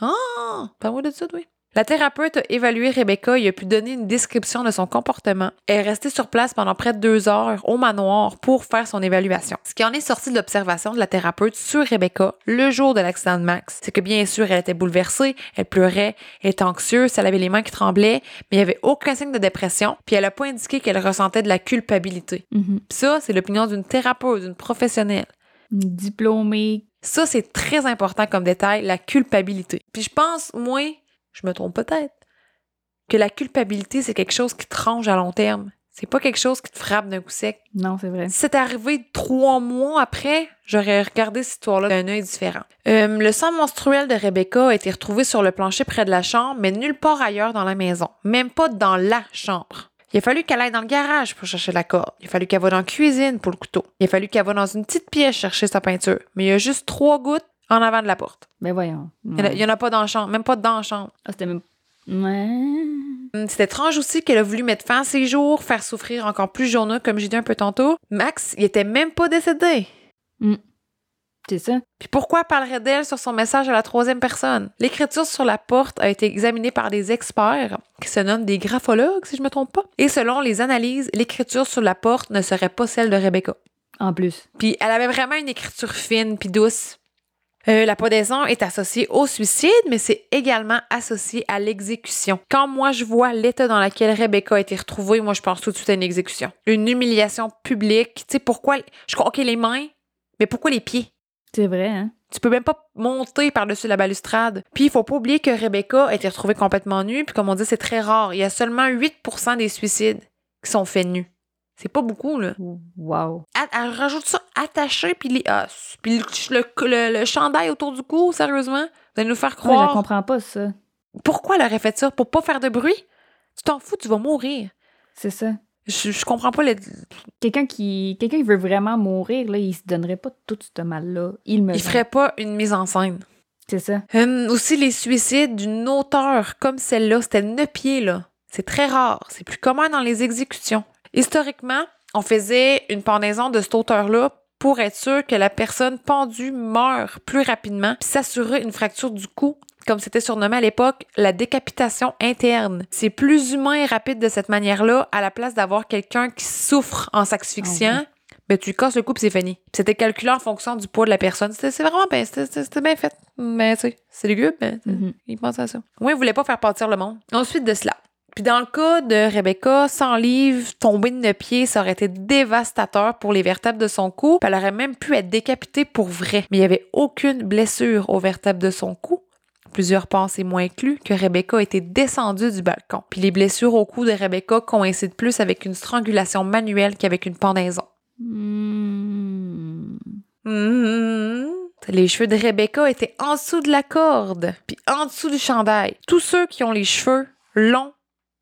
Ah, parle-moi de ça, oui. La thérapeute a évalué Rebecca et a pu donner une description de son comportement. Elle est restée sur place pendant près de deux heures au manoir pour faire son évaluation. Ce qui en est sorti de l'observation de la thérapeute sur Rebecca le jour de l'accident de Max, c'est que bien sûr, elle était bouleversée, elle pleurait, elle était anxieuse, elle avait les mains qui tremblaient, mais il n'y avait aucun signe de dépression, puis elle n'a pas indiqué qu'elle ressentait de la culpabilité. Mhm. Puis ça, c'est l'opinion d'une thérapeute, d'une professionnelle. Diplômée. Ça, c'est très important comme détail, la culpabilité. Puis je pense, moi, je me trompe peut-être, que la culpabilité, c'est quelque chose qui te range à long terme. C'est pas quelque chose qui te frappe d'un coup sec. Non, c'est vrai. Si c'était arrivé trois mois après, j'aurais regardé cette histoire-là d'un œil différent. Euh, le sang menstruel de Rebecca a été retrouvé sur le plancher près de la chambre, mais nulle part ailleurs dans la maison. Même pas dans la chambre. Il a fallu qu'elle aille dans le garage pour chercher la corde. Il a fallu qu'elle va dans la cuisine pour le couteau. Il a fallu qu'elle va dans une petite pièce chercher sa peinture. Mais il y a juste trois gouttes en avant de la porte. Ben voyons. Il y en a- en pas dans la chambre, même pas dans la chambre. Ah, c'était même. Ouais. Hum, C'est étrange aussi qu'elle a voulu mettre fin à ses jours, faire souffrir encore plus Jonah, comme j'ai dit un peu tantôt. Max, il était même pas décédé. C'est ça. Puis pourquoi parlerait d'elle sur son message à la troisième personne? L'écriture sur la porte a été examinée par des experts qui se nomment des graphologues, si je me trompe pas. Et selon les analyses, l'écriture sur la porte ne serait pas celle de Rebecca. En plus. Puis elle avait vraiment une écriture fine puis douce. Euh, la podaison est associée au suicide, mais c'est également associé à l'exécution. Quand moi je vois l'état dans lequel Rebecca a été retrouvée, moi je pense tout de suite à une exécution. Une humiliation publique. Tu sais pourquoi Je crois OK les mains, mais pourquoi les pieds? C'est vrai, hein? tu peux même pas monter par-dessus la balustrade. Puis il faut pas oublier que Rebecca a été retrouvée complètement nue, puis comme on dit, c'est très rare. Il y a seulement 8% des suicides qui sont faits nus. C'est pas beaucoup, là. Wow. Elle, rajoute ça attaché, puis les os. Puis le, le- le chandail autour du cou, sérieusement? Vous allez nous faire Moi, je croire. comprends pas ça. Pourquoi elle aurait fait ça? Pour pas faire de bruit? Tu t'en fous, tu vas mourir. C'est ça. Je, je comprends pas le... Quelqu'un qui, quelqu'un qui veut vraiment mourir, là, il se donnerait pas tout ce mal-là. Il me. Il ferait pas une mise en scène. C'est ça. Hum, aussi, les suicides d'une auteure comme celle-là, c'était neuf pieds, là. C'est très rare. C'est plus commun dans les exécutions. Historiquement, on faisait une pendaison de cette hauteur-là pour être sûr que la personne pendue meure plus rapidement, puis s'assurer une fracture du cou, comme c'était surnommé à l'époque, la décapitation interne. C'est plus humain et rapide de cette manière-là, à la place d'avoir quelqu'un qui souffre en s'asphyxiant. Ah Ben, tu casses le cou puis c'est fini. C'était calculé en fonction du poids de la personne. C'était c'est vraiment bien, c'était- bien fait. Mais tu sais, c'est lugubre, mais Mhm. il pensait à ça. Moi, il voulait pas faire partir le monde. Ensuite de cela. Puis dans le cas de Rebecca, sans livre, tomber de pieds, ça aurait été dévastateur pour les vertèbres de son cou. Puis elle aurait même pu être décapitée pour vrai. Mais il n'y avait aucune blessure aux vertèbres de son cou. Plusieurs pensent, et moi inclus, que Rebecca était descendue du balcon. Puis les blessures au cou de Rebecca coïncident plus avec une strangulation manuelle qu'avec une pendaison. Hmm. Mhm. Les cheveux de Rebecca étaient en dessous de la corde, puis en dessous du chandail. Tous ceux qui ont les cheveux longs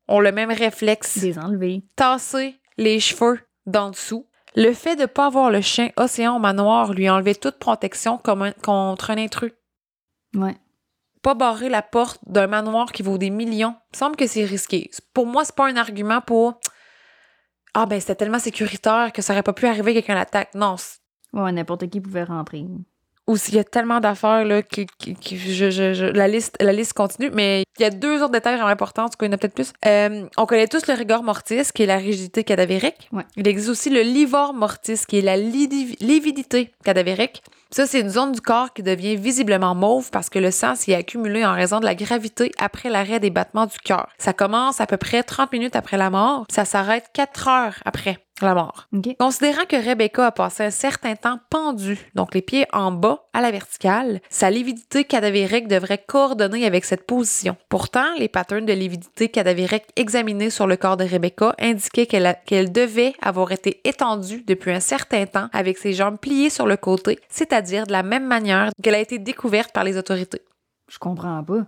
ont le même réflexe. Des enlevés. Tasser les cheveux d'en dessous. Le fait de ne pas avoir le chien Océan au manoir lui a enlevé toute protection comme un- contre un intrus. Ouais. Pas barrer la porte d'un manoir qui vaut des millions. Il me semble que c'est risqué. Pour moi, c'est pas un argument pour Ah ben c'était tellement sécuritaire que ça aurait pas pu arriver que quelqu'un l'attaque. Non, Ouais, n'importe qui pouvait rentrer. Ou s'il y a tellement d'affaires, là, qui, qui- qui- je, je- je- la, liste, la liste continue, mais il y a deux autres détails vraiment importants, en tout cas, il y en a peut-être plus. Euh, on connaît tous le rigor mortis, qui est la rigidité cadavérique. Ouais. Il existe aussi le livor mortis, qui est la lividité cadavérique. Ça, c'est une zone du corps qui devient visiblement mauve parce que le sang s'y est accumulé en raison de la gravité après l'arrêt des battements du cœur. Ça commence à peu près 30 minutes après la mort, ça s'arrête 4 heures après la mort. Considérant que Rebecca a passé un certain temps pendue, donc les pieds en bas à la verticale, sa lividité cadavérique devrait coordonner avec cette position. Pourtant, les patterns de lividité cadavérique examinés sur le corps de Rebecca indiquaient qu'elle devait avoir été étendue depuis un certain temps avec ses jambes pliées sur le côté, c'est-à-dire de la même manière qu'elle a été découverte par les autorités. Je comprends pas.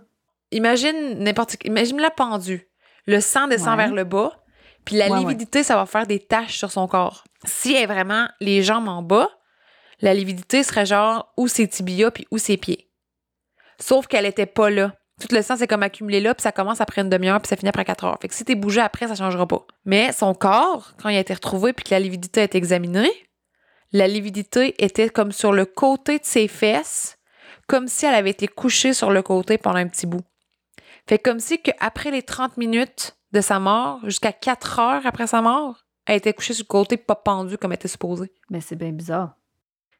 Imagine n'importe imagine la pendue. Le sang descend Ouais. vers le bas, puis la Ouais, ouais. lividité, ça va faire des taches sur son corps. Si elle est vraiment les jambes en bas, la lividité serait genre ou ses tibias puis ou ses pieds. Sauf qu'elle était pas là. Tout le sang, c'est comme accumulé là, puis ça commence après une demi-heure, puis ça finit après quatre heures. Fait que si t'es bougé après, ça changera pas. Mais son corps, quand il a été retrouvé puis que la lividité a été examinée, la lividité était comme sur le côté de ses fesses, comme si elle avait été couchée sur le côté pendant un petit bout. Fait comme si que après les 30 minutes de sa mort, jusqu'à 4 heures après sa mort, elle était couchée sur le côté pas pendue comme elle était supposée. Ben, c'est bien bizarre.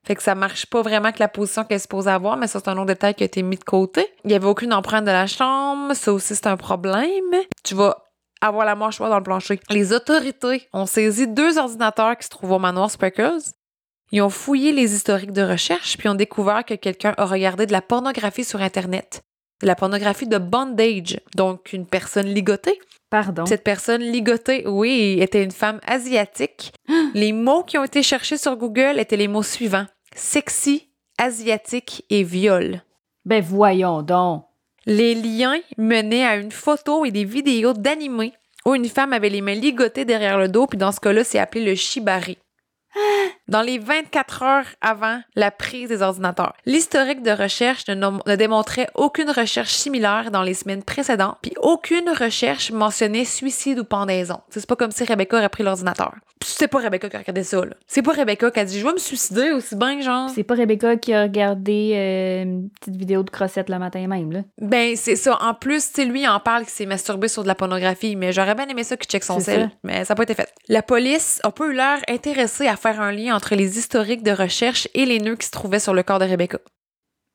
Fait que ça marche pas vraiment avec la position qu'elle est supposée avoir, mais ça, c'est un autre détail qui a été mis de côté. Il y avait aucune empreinte de la chambre, ça aussi, c'est un problème. Tu vas avoir la mâchoire dans le plancher. Les autorités ont saisi deux ordinateurs qui se trouvent au manoir Sparkles. Ils ont fouillé les historiques de recherche, puis ont découvert que quelqu'un a regardé de la pornographie sur Internet. De la pornographie de bondage, donc une personne ligotée. Pardon. Cette personne ligotée, oui, était une femme asiatique. les mots qui ont été cherchés sur Google étaient les mots suivants sexy, asiatique et viol. Ben, voyons donc. Les liens menaient à une photo et des vidéos d'animés où une femme avait les mains ligotées derrière le dos, puis dans ce cas-là, c'est appelé le shibari. Dans les 24 heures avant la prise des ordinateurs, l'historique de recherche ne, démontrait aucune recherche similaire dans les semaines précédentes, puis aucune recherche mentionnait suicide ou pendaison. C'est pas comme si Rebecca aurait pris l'ordinateur. C'est pas Rebecca qui a regardé ça, là. C'est pas Rebecca qui a dit Je vais me suicider aussi bien, genre. C'est pas Rebecca qui a regardé euh, une petite vidéo de crossette le matin même, là. Ben, c'est ça. En plus, tu lui, il en parle qu'il s'est masturbé sur de la pornographie, mais j'aurais bien aimé ça qu'il check son sel, mais ça n'a pas été fait. La police a pas eu l'air intéressée à faire un lien entre les historiques de recherche et les nœuds qui se trouvaient sur le corps de Rebecca.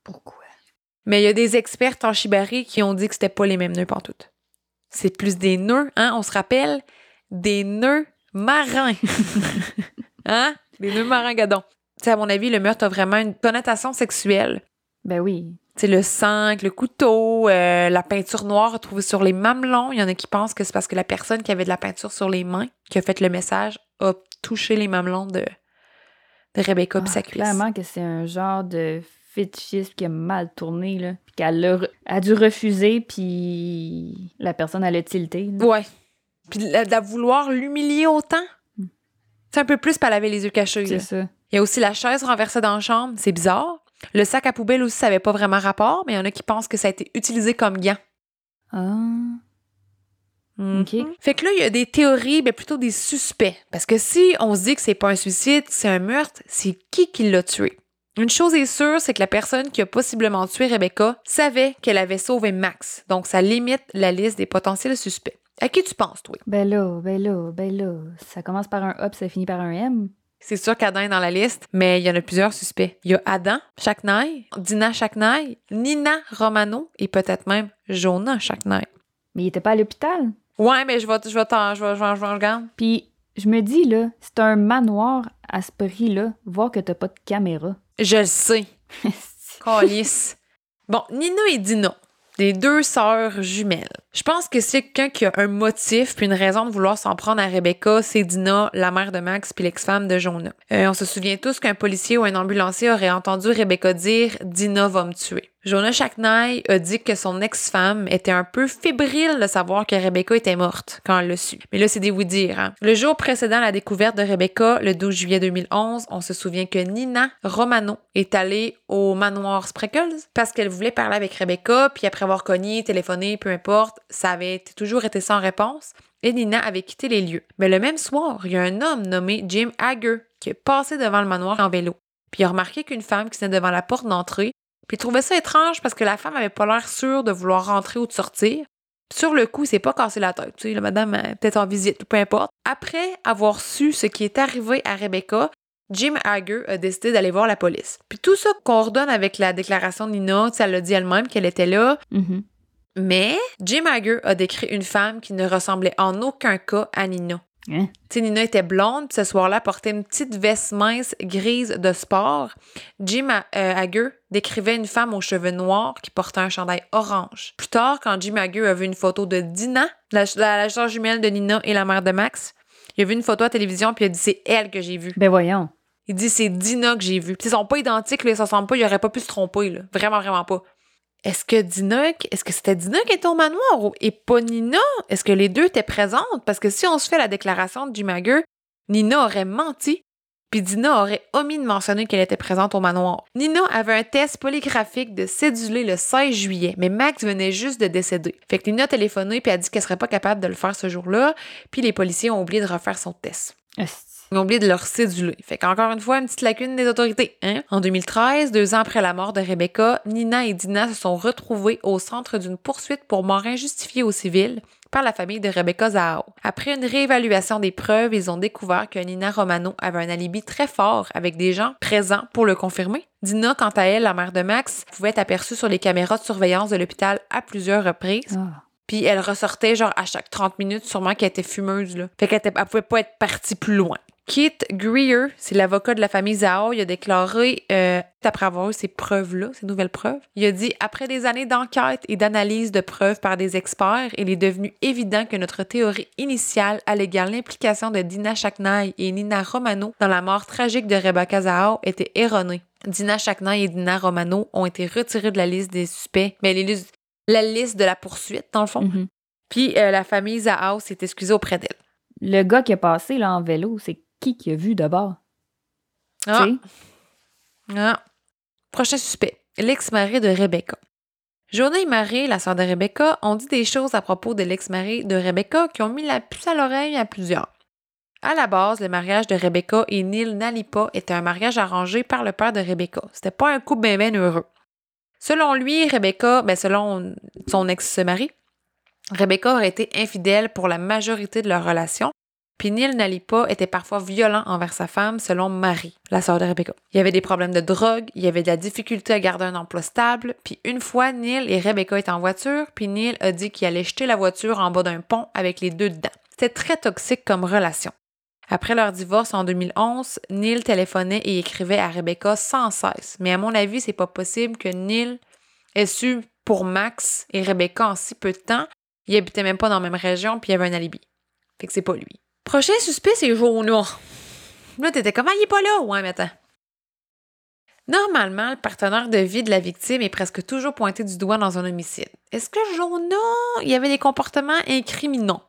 Pourquoi? Mais il y a des experts en shibari qui ont dit que c'était pas les mêmes nœuds pantoute. C'est plus des nœuds, hein, on se rappelle, des nœuds marins. hein? Des nœuds marins gadons. Tu sais, à mon avis, le meurtre a vraiment une connotation sexuelle. Ben oui. C'est le sang, avec le couteau, euh, la peinture noire retrouvée sur les mamelons. Il y en a qui pensent que c'est parce que la personne qui avait de la peinture sur les mains, qui a fait le message, a touché les mamelons de, de Rebecca Ah, sa cuisse. clairement que c'est un genre de fétichisme qui a mal tourné, là. Puis qu'elle a, dû refuser, puis la personne, elle a tilté. là. Ouais. Puis de, vouloir l'humilier autant. Hmm. C'est un peu plus, elle avait les yeux cachés. C'est ça. Il y a aussi la chaise renversée dans la chambre. C'est bizarre. Le sac à poubelle aussi, ça n'avait pas vraiment rapport, mais il y en a qui pensent que ça a été utilisé comme gant. Ah. OK. Mhm. Fait que là, il y a des théories, mais plutôt des suspects. Parce que si on se dit que c'est pas un suicide, c'est un meurtre, c'est qui qui l'a tué? Une chose est sûre, c'est que la personne qui a possiblement tué Rebecca savait qu'elle avait sauvé Max. Donc, ça limite la liste des potentiels suspects. À qui tu penses, toi? Ben là, ben là, ben là. Ça commence par un A, puis ça finit par un M. C'est sûr qu'Adam est dans la liste, mais il y en a plusieurs suspects. Il y a Adam Chaknaï, Dina Chaknaï, Nina Romano et peut-être même Jonah Chaknaï. Mais il était pas à l'hôpital. Ouais, mais je vais, je vais t'en, je vais, je vais, je vais regarder. Puis je me dis, là, c'est un manoir à ce prix-là, voir que t'as pas de caméra. Je le sais. Calice. Bon, Nina et Dina, des deux sœurs jumelles. Je pense que c'est quelqu'un qui a un motif puis une raison de vouloir s'en prendre à Rebecca, c'est Dina, la mère de Max puis l'ex-femme de Jonah. Euh, on se souvient tous qu'un policier ou un ambulancier aurait entendu Rebecca dire Dina va me tuer. Jonah Chaknai a dit que son ex-femme était un peu fébrile de savoir que Rebecca était morte quand elle l'a su. Mais là, c'est des oui-dire. Hein? Le jour précédent la découverte de Rebecca, le 12 juillet 2011, on se souvient que Nina Romano est allée au manoir Spreckles parce qu'elle voulait parler avec Rebecca, puis après avoir cogné, téléphoné, peu importe, ça avait toujours été sans réponse. Et Nina avait quitté les lieux. Mais le même soir, il y a un homme nommé Jim Hager qui est passé devant le manoir en vélo. puis il a remarqué qu'une femme qui venait devant la porte d'entrée, puis il trouvait ça étrange parce que la femme avait pas l'air sûre de vouloir rentrer ou de sortir. Sur le coup, il s'est pas cassé la tête. Tu sais, la madame est peut-être en visite ou peu importe. Après avoir su ce qui est arrivé à Rebecca, Jim Hager a décidé d'aller voir la police. Puis tout ça coordonne avec la déclaration de Nina. Tu sais, elle a dit elle-même qu'elle était là. Mhm. Mais Jim Hager a décrit une femme qui ne ressemblait en aucun cas à Nina. Hein? Tu sais, Nina était blonde, puis ce soir-là, portait une petite veste mince grise de sport. Jim euh, décrivait une femme aux cheveux noirs qui portait un chandail orange. Plus tard, quand Jim Hager a vu une photo de Dina, la, la, jumelle de Nina et la mère de Max, il a vu une photo à la télévision, puis il a dit c'est elle que j'ai vue. Ben voyons. Il dit c'est Dina que j'ai vue. Puis ils sont pas identiques, là, ils se ressemblent pas, il aurait pas pu se tromper, là. Vraiment, vraiment pas. Est-ce que Dina, est-ce que c'était Dina qui était au manoir et pas Nina? Est-ce que les deux étaient présentes? Parce que si on se fait la déclaration Jim Hager, Nina aurait menti, puis Dina aurait omis de mentionner qu'elle était présente au manoir. Nina avait un test polygraphique de cédulé le 16 juillet, mais Max venait juste de décéder. Fait que Nina a téléphoné puis a dit qu'elle serait pas capable de le faire ce jour-là, puis les policiers ont oublié de refaire son test. Ils ont oublié de leur céduler. Fait qu'encore une fois, une petite lacune des autorités. Hein? En 2013, deux ans après la mort de Rebecca, Nina et Dina se sont retrouvées au centre d'une poursuite pour mort injustifiée au civil par la famille de Rebecca Zahao. Après une réévaluation des preuves, ils ont découvert que Nina Romano avait un alibi très fort avec des gens présents pour le confirmer. Dina, quant à elle, la mère de Max, pouvait être aperçue sur les caméras de surveillance de l'hôpital à plusieurs reprises. Ah. Puis elle ressortait genre à chaque 30 minutes, sûrement qu'elle était fumeuse. Là. Fait qu'elle était- elle pouvait pas être partie plus loin. Keith Greer, c'est l'avocat de la famille Zhao, il a déclaré, euh, après avoir eu ces preuves-là, ces nouvelles preuves, il a dit Après des années d'enquête et d'analyse de preuves par des experts, il est devenu évident que notre théorie initiale alléguant l'implication de Dina Chaknai et Nina Romano dans la mort tragique de Rebecca Zhao était erronée. Dina Chaknai et Dina Romano ont été retirés de la liste des suspects, mais les la liste de la poursuite, dans le fond. Mhm. Puis euh, la famille Zahao s'est excusée auprès d'elle. Le gars qui a passé là, en vélo, c'est qui qui a vu d'abord? Ah, ah. Prochain suspect, l'ex-mari de Rebecca. Jonah et Marie, la sœur de Rebecca, ont dit des choses à propos de l'ex-mari de Rebecca qui ont mis la puce à l'oreille à plusieurs. À la base, le mariage de Rebecca et Neil Nalipa était un mariage arrangé par le père de Rebecca. C'était pas un couple bien, bien heureux. Selon lui, Rebecca, ben selon son ex-mari, Rebecca aurait été infidèle pour la majorité de leur relation, puis Neil Nalipa était parfois violent envers sa femme, selon Marie, la sœur de Rebecca. Il y avait des problèmes de drogue, il y avait de la difficulté à garder un emploi stable, puis une fois, Neil et Rebecca étaient en voiture, puis Neil a dit qu'il allait jeter la voiture en bas d'un pont avec les deux dedans. C'était très toxique comme relation. Après leur divorce en 2011, Neil téléphonait et écrivait à Rebecca sans cesse. Mais à mon avis, c'est pas possible que Neil ait su pour Max et Rebecca en si peu de temps. Ils habitaient même pas dans la même région, puis il y avait un alibi. Fait que c'est pas lui. Prochain suspect, c'est Jonah. Là, t'étais comment il est pas là? Ouais, attends. Normalement, le partenaire de vie de la victime est presque toujours pointé du doigt dans un homicide. Est-ce que Jonah, il y avait des comportements incriminants?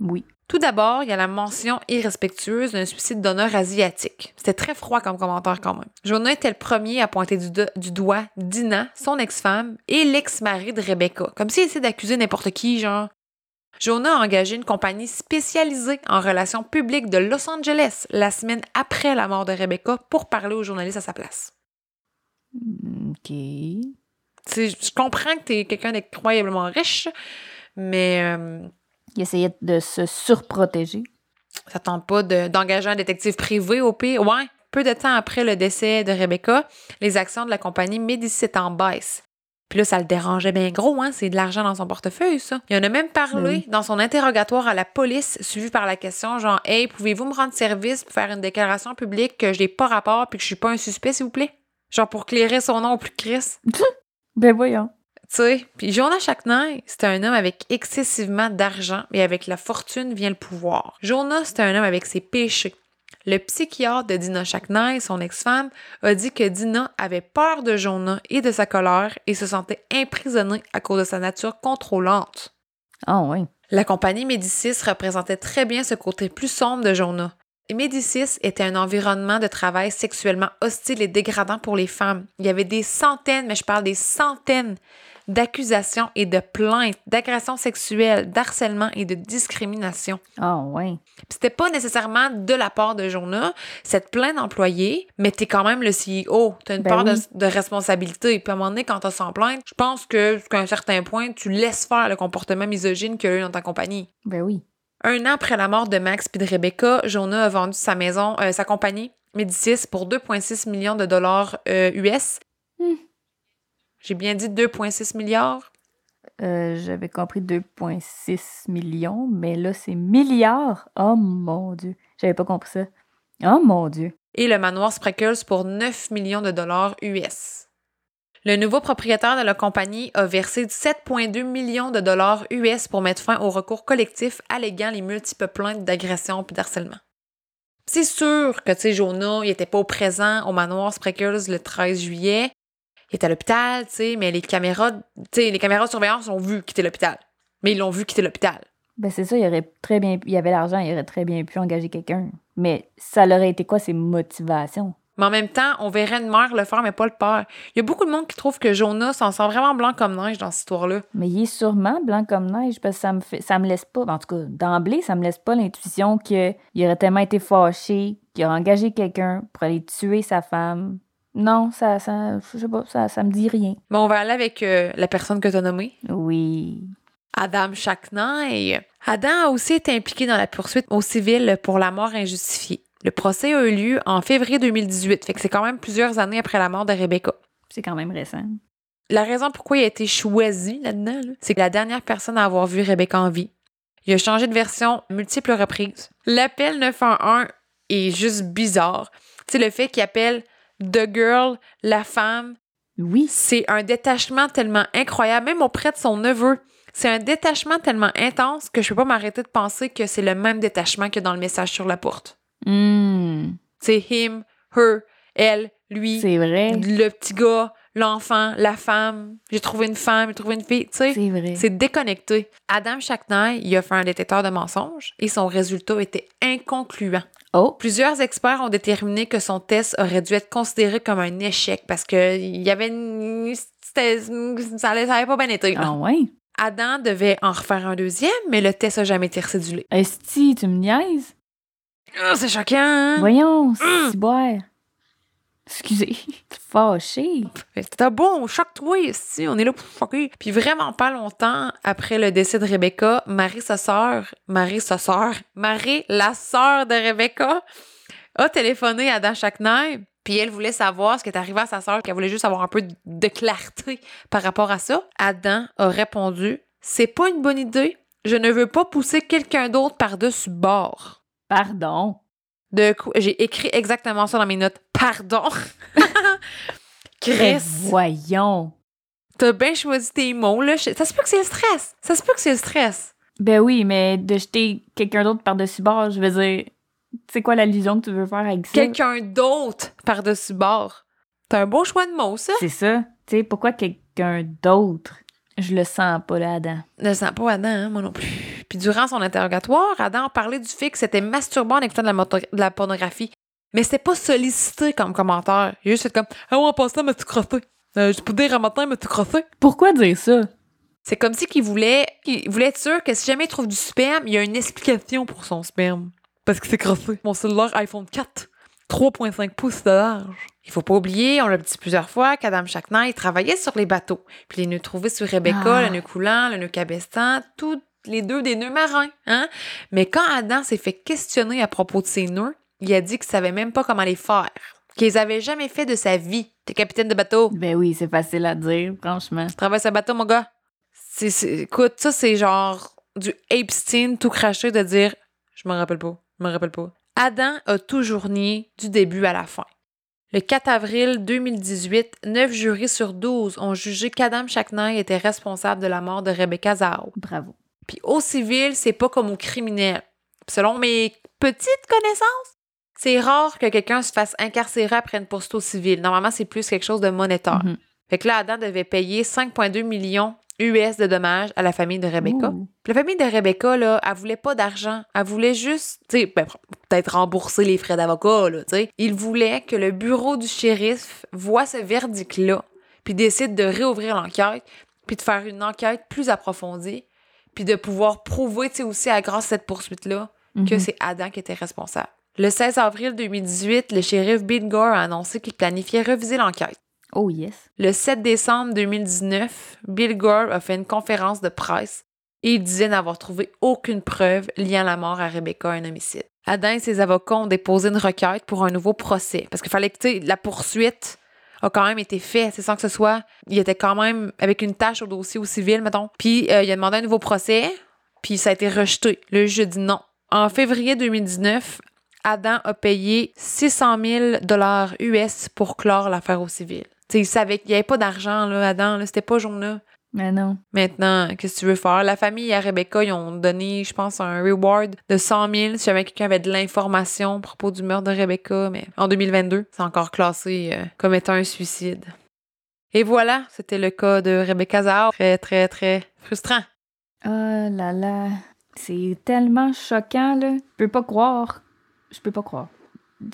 Oui. Tout d'abord, il y a la mention irrespectueuse d'un suicide d'honneur asiatique. C'était très froid comme commentaire quand même. Jonah était le premier à pointer du, do- du doigt Dina, son ex-femme, et l'ex-mari de Rebecca, comme s'il essayait d'accuser n'importe qui, genre. Jonah a engagé une compagnie spécialisée en relations publiques de Los Angeles la semaine après la mort de Rebecca pour parler aux journalistes à sa place. OK. Tu sais, je comprends que tu es quelqu'un d'incroyablement riche, mais euh, Il essayait de se surprotéger. Ça tente pas de- d'engager un détective privé au pire. Ouais. Peu de temps après le décès de Rebecca, les actions de la compagnie Médicis en baisse. Puis là, ça le dérangeait bien gros, hein? C'est de l'argent dans son portefeuille, ça. Il en a même parlé Oui. dans son interrogatoire à la police, suivi par la question genre Hey, pouvez-vous me rendre service pour faire une déclaration publique que je n'ai pas rapport puis que je suis pas un suspect, s'il vous plaît? Genre pour clairer son nom au plus Chris. Ben voyons. Tu sais, puis Jonah Chaknay, c'était un homme avec excessivement d'argent et avec la fortune vient le pouvoir. Jonah, c'était un homme avec ses péchés. Le psychiatre de Dina Chaknay, son ex-femme, a dit que Dina avait peur de Jonah et de sa colère et se sentait emprisonnée à cause de sa nature contrôlante. Ah oui. La compagnie Médicis représentait très bien ce côté plus sombre de Jonah. Médicis était un environnement de travail sexuellement hostile et dégradant pour les femmes. Il y avait des centaines, mais je parle des centaines d'accusations et de plaintes, d'agressions sexuelles, d'harcèlement et de discrimination. Ah, ouais. Puis C'était pas nécessairement de la part de Jonah, cette plainte d'employés, mais t'es quand même le CEO. T'as une Ben part de, oui. de responsabilité. Puis à un moment donné, quand t'as 100 plaintes, je pense que jusqu'à un certain point, tu laisses faire le comportement misogyne qu'il y a eu dans ta compagnie. Ben oui. Un an après la mort de Max puis de Rebecca, Jonah a vendu sa maison, euh, sa compagnie Médicis pour 2,6 millions de dollars euh, US. Hmm. J'ai bien dit 2,6 milliards? Euh, J'avais compris 2,6 millions, mais là, c'est milliards. Oh mon Dieu. J'avais pas compris ça. Oh mon Dieu. Et le manoir Spreckles pour 9 millions de dollars US. Le nouveau propriétaire de la compagnie a versé 7,2 millions de dollars US pour mettre fin au recours collectif alléguant les multiples plaintes d'agression et d'harcèlement. C'est sûr que, tu sais, Jonah, il était pas au présent au manoir Spreckles le 13 juillet. Il était à l'hôpital, tu sais, mais les caméras, tu sais, les caméras de surveillance ont vu quitter l'hôpital. Mais ils l'ont vu quitter l'hôpital. Ben c'est ça, il aurait très bien, il y avait l'argent, il aurait très bien pu engager quelqu'un. Mais ça leur aurait été quoi ses motivations? Mais en même temps, on verrait une mère le faire, mais pas le père. Il y a beaucoup de monde qui trouve que Jonas s'en sort vraiment blanc comme neige dans cette histoire-là. Mais il est sûrement blanc comme neige parce que ça me fait, ça me laisse pas, en tout cas, d'emblée, ça me laisse pas l'intuition qu'il aurait tellement été fâché, qu'il aurait engagé quelqu'un pour aller tuer sa femme. Non, ça, ça, je sais pas, ça, ça me dit rien. Mais on va aller avec euh, la personne que tu as nommée, Oui. Adam Chaknay. Adam a aussi été impliqué dans la poursuite au civil pour la mort injustifiée. Le procès a eu lieu en février 2018, fait que c'est quand même plusieurs années après la mort de Rebecca. C'est quand même récent. La raison pourquoi il a été choisi là-dedans, là, c'est que la dernière personne à avoir vu Rebecca en vie. Il a changé de version multiples reprises. L'appel 911 est juste bizarre. Tu sais, le fait qu'il appelle The Girl, la femme, Oui. c'est un détachement tellement incroyable, même auprès de son neveu. C'est un détachement tellement intense que je peux pas m'arrêter de penser que c'est le même détachement que dans le message sur la porte. Hmm, C'est him, her, elle, lui, c'est vrai. le petit gars, l'enfant, la femme. J'ai trouvé une femme, j'ai trouvé une fille. Tu sais, C'est vrai. c'est déconnecté. Adam Chaknay, il a fait un détecteur de mensonges et son résultat était inconcluant. Oh, Plusieurs experts ont déterminé que son test aurait dû être considéré comme un échec parce que il y avait une- ça allait pas bien été. ah ouais? Adam devait en refaire un deuxième, mais le test a jamais été recédulé. Esti, tu me niaises? Ah, c'est choquant, hein? Voyons, c'est boire. Excusez, t'es fâché. C'était bon, choque-toi ici, on est là pour choquer. Puis vraiment pas longtemps après le décès de Rebecca, Marie, sa sœur, Marie, sa sœur, Marie, la sœur de Rebecca, a téléphoné à Dan Chaknay, puis elle voulait savoir ce qui est arrivé à sa sœur, qu'elle voulait juste avoir un peu de clarté par rapport à ça. Adam a répondu C'est pas une bonne idée. Je ne veux pas pousser quelqu'un d'autre par-dessus bord. Pardon. De j'ai écrit exactement ça dans mes notes. Pardon. Chris. voyons. T'as bien choisi tes mots, là. Je- Ça se peut que c'est le stress. Ça se peut que c'est le stress. Ben oui, mais de jeter quelqu'un d'autre par-dessus bord, je veux dire, c'est quoi l'allusion que tu veux faire avec ça? Quelqu'un d'autre par-dessus bord. T'as un beau choix de mots, ça. C'est ça. Tu sais, pourquoi quelqu'un d'autre? Je le sens pas là, Adam. Ne le sens pas Adam, hein, moi non plus. Puis durant son interrogatoire, Adam a parlé du fait que c'était masturbant en écoutant de la, de la pornographie. Mais c'était pas sollicité comme commentaire. Il a juste fait comme Ah ouais, en passant, mais tu crossé. Euh, je peux dire un matin, mais tu crossé. Pourquoi dire ça? C'est comme si qu'il voulait, qu'il voulait être sûr que si jamais il trouve du sperme, il y a une explication pour son sperme. Parce que c'est crossé. Mon cellulaire iPhone 4, 3.5 pouces de large. Il faut pas oublier, on l'a dit plusieurs fois, qu'Adam Chaknay travaillait sur les bateaux. Puis les nœuds trouvés sur Rebecca, Ah. le nœud coulant, le nœud cabestan, tous les deux des nœuds marins. Hein? Mais quand Adam s'est fait questionner à propos de ces nœuds, il a dit qu'il savait même pas comment les faire. Qu'il les avait jamais fait de sa vie. T'es capitaine de bateau. Ben oui, c'est facile à dire, franchement. Tu travailles sur un bateau, mon gars. C'est, c'est- écoute, ça, c'est genre du Epstein tout craché de dire Je me rappelle pas, je me rappelle pas. Adam a toujours nié du début à la fin. Le 4 avril 2018, 9 jurys sur 12 ont jugé qu'Adam Chaknay était responsable de la mort de Rebecca Zao. Bravo. Puis au civil, c'est pas comme au criminel. Selon mes petites connaissances, c'est rare que quelqu'un se fasse incarcérer après une poursuite au civil. Normalement, c'est plus quelque chose de monétaire. Mhm. Fait que là, Adam devait payer 5,2 millions US de dommages à la famille de Rebecca. Puis la famille de Rebecca, là, elle voulait pas d'argent. Elle voulait juste, tu sais, ben, peut-être rembourser les frais d'avocat, là, tu sais. Il voulait que le bureau du shérif voit ce verdict-là, puis décide de réouvrir l'enquête, puis de faire une enquête plus approfondie, puis de pouvoir prouver, tu sais, aussi à grâce à cette poursuite-là, que Mhm. c'est Adam qui était responsable. Le 16 avril 2018, le shérif Bill Gore a annoncé qu'il planifiait reviser l'enquête. Oh yes. Le 7 décembre 2019, Bill Gore a fait une conférence de presse et il disait n'avoir trouvé aucune preuve liant la mort à Rebecca à un homicide. Adam et ses avocats ont déposé une requête pour un nouveau procès parce qu'il fallait que, la poursuite a quand même été faite, c'est sans que ce soit, il était quand même avec une tâche au dossier au civil, mettons. Puis euh, il a demandé un nouveau procès, puis ça a été rejeté. Le juge a dit non. En février 2019, Adam a payé 600 000 dollars US pour clore l'affaire au civil. Il savait qu'il n'y avait pas d'argent, là, Adam, c'était pas jour-là. Mais non. Maintenant, qu'est-ce que tu veux faire? La famille à Rebecca, ils ont donné, je pense, un reward de 100 000 si jamais quelqu'un avait de l'information à propos du meurtre de Rebecca, mais en 2022, c'est encore classé euh, comme étant un suicide. Et voilà, c'était le cas de Rebecca Zahar. Très, très, très frustrant. Oh là là. C'est tellement choquant, là. Je peux pas croire. Je peux pas croire.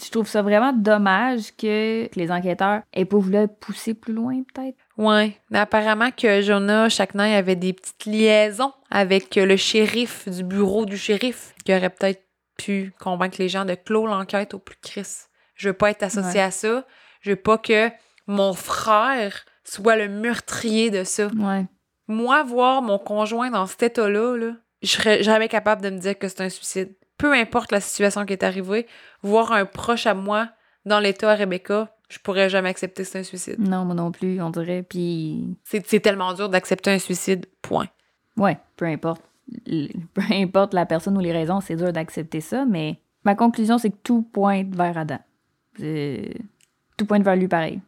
Je trouve ça vraiment dommage que, que les enquêteurs aient pas voulu pousser plus loin, peut-être. Ouais, mais apparemment que Jonah Chaknay avait des petites liaisons avec euh, le shérif du bureau du shérif qui aurait peut-être pu convaincre les gens de clore l'enquête au plus Chris. Je veux pas être associée Ouais. à ça. Je veux pas que mon frère soit le meurtrier de ça. Ouais. Moi, voir mon conjoint dans cet état-là, là, je serais jamais capable de me dire que c'est un suicide. Peu importe la situation qui est arrivée, voir un proche à moi dans l'état à Rebecca, je pourrais jamais accepter que c'est un suicide. Non, moi non plus, on dirait. Puis, C'est c'est tellement dur d'accepter un suicide, point. ouais, peu importe. Peu importe la personne ou les raisons, c'est dur d'accepter ça, mais ma conclusion, c'est que tout pointe vers Adam. Tout pointe vers lui pareil.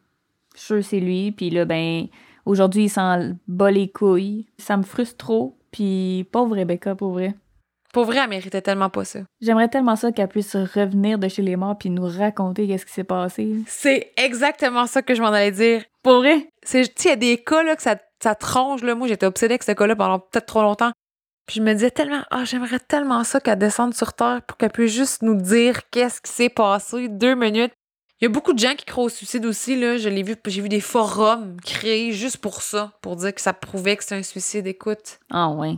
Je suis que c'est lui, puis là, ben, aujourd'hui, il s'en bat les couilles. Ça me frustre trop, puis pauvre Rebecca, pour vrai. Pour vrai, elle méritait tellement pas ça. J'aimerais tellement ça qu'elle puisse revenir de chez les morts puis nous raconter qu'est-ce qui s'est passé. C'est exactement ça que je m'en allais dire. Pour vrai? C'est, tu sais, il y a des cas, là, que ça, ça tronche, là. Moi, j'étais obsédée avec ce cas-là pendant peut-être trop longtemps. Puis je me disais tellement, ah, j'aimerais tellement ça qu'elle descende sur Terre pour qu'elle puisse juste nous dire qu'est-ce qui s'est passé. Deux minutes. Il y a beaucoup de gens qui croient au suicide aussi, là. Je l'ai vu, j'ai vu des forums créés juste pour ça, pour dire que ça prouvait que c'est un suicide. Écoute, Ah ouais.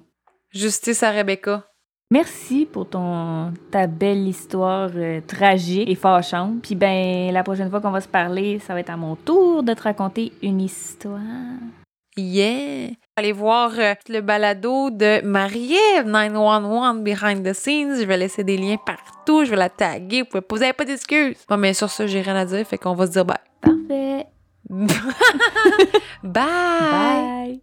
justice à Rebecca. Merci pour ton ta belle histoire euh, tragique et fâchante. Puis ben la prochaine fois qu'on va se parler, ça va être à mon tour de te raconter une histoire. Yeah! Allez voir euh, le balado de Marie-Ève 911 Behind the Scenes. Je vais laisser des liens partout. Je vais la taguer. Vous pouvez poser pas d'excuses. Bon, mais sur ça, j'ai rien à dire. Fait qu'on va se dire bye. Parfait. bye! Bye.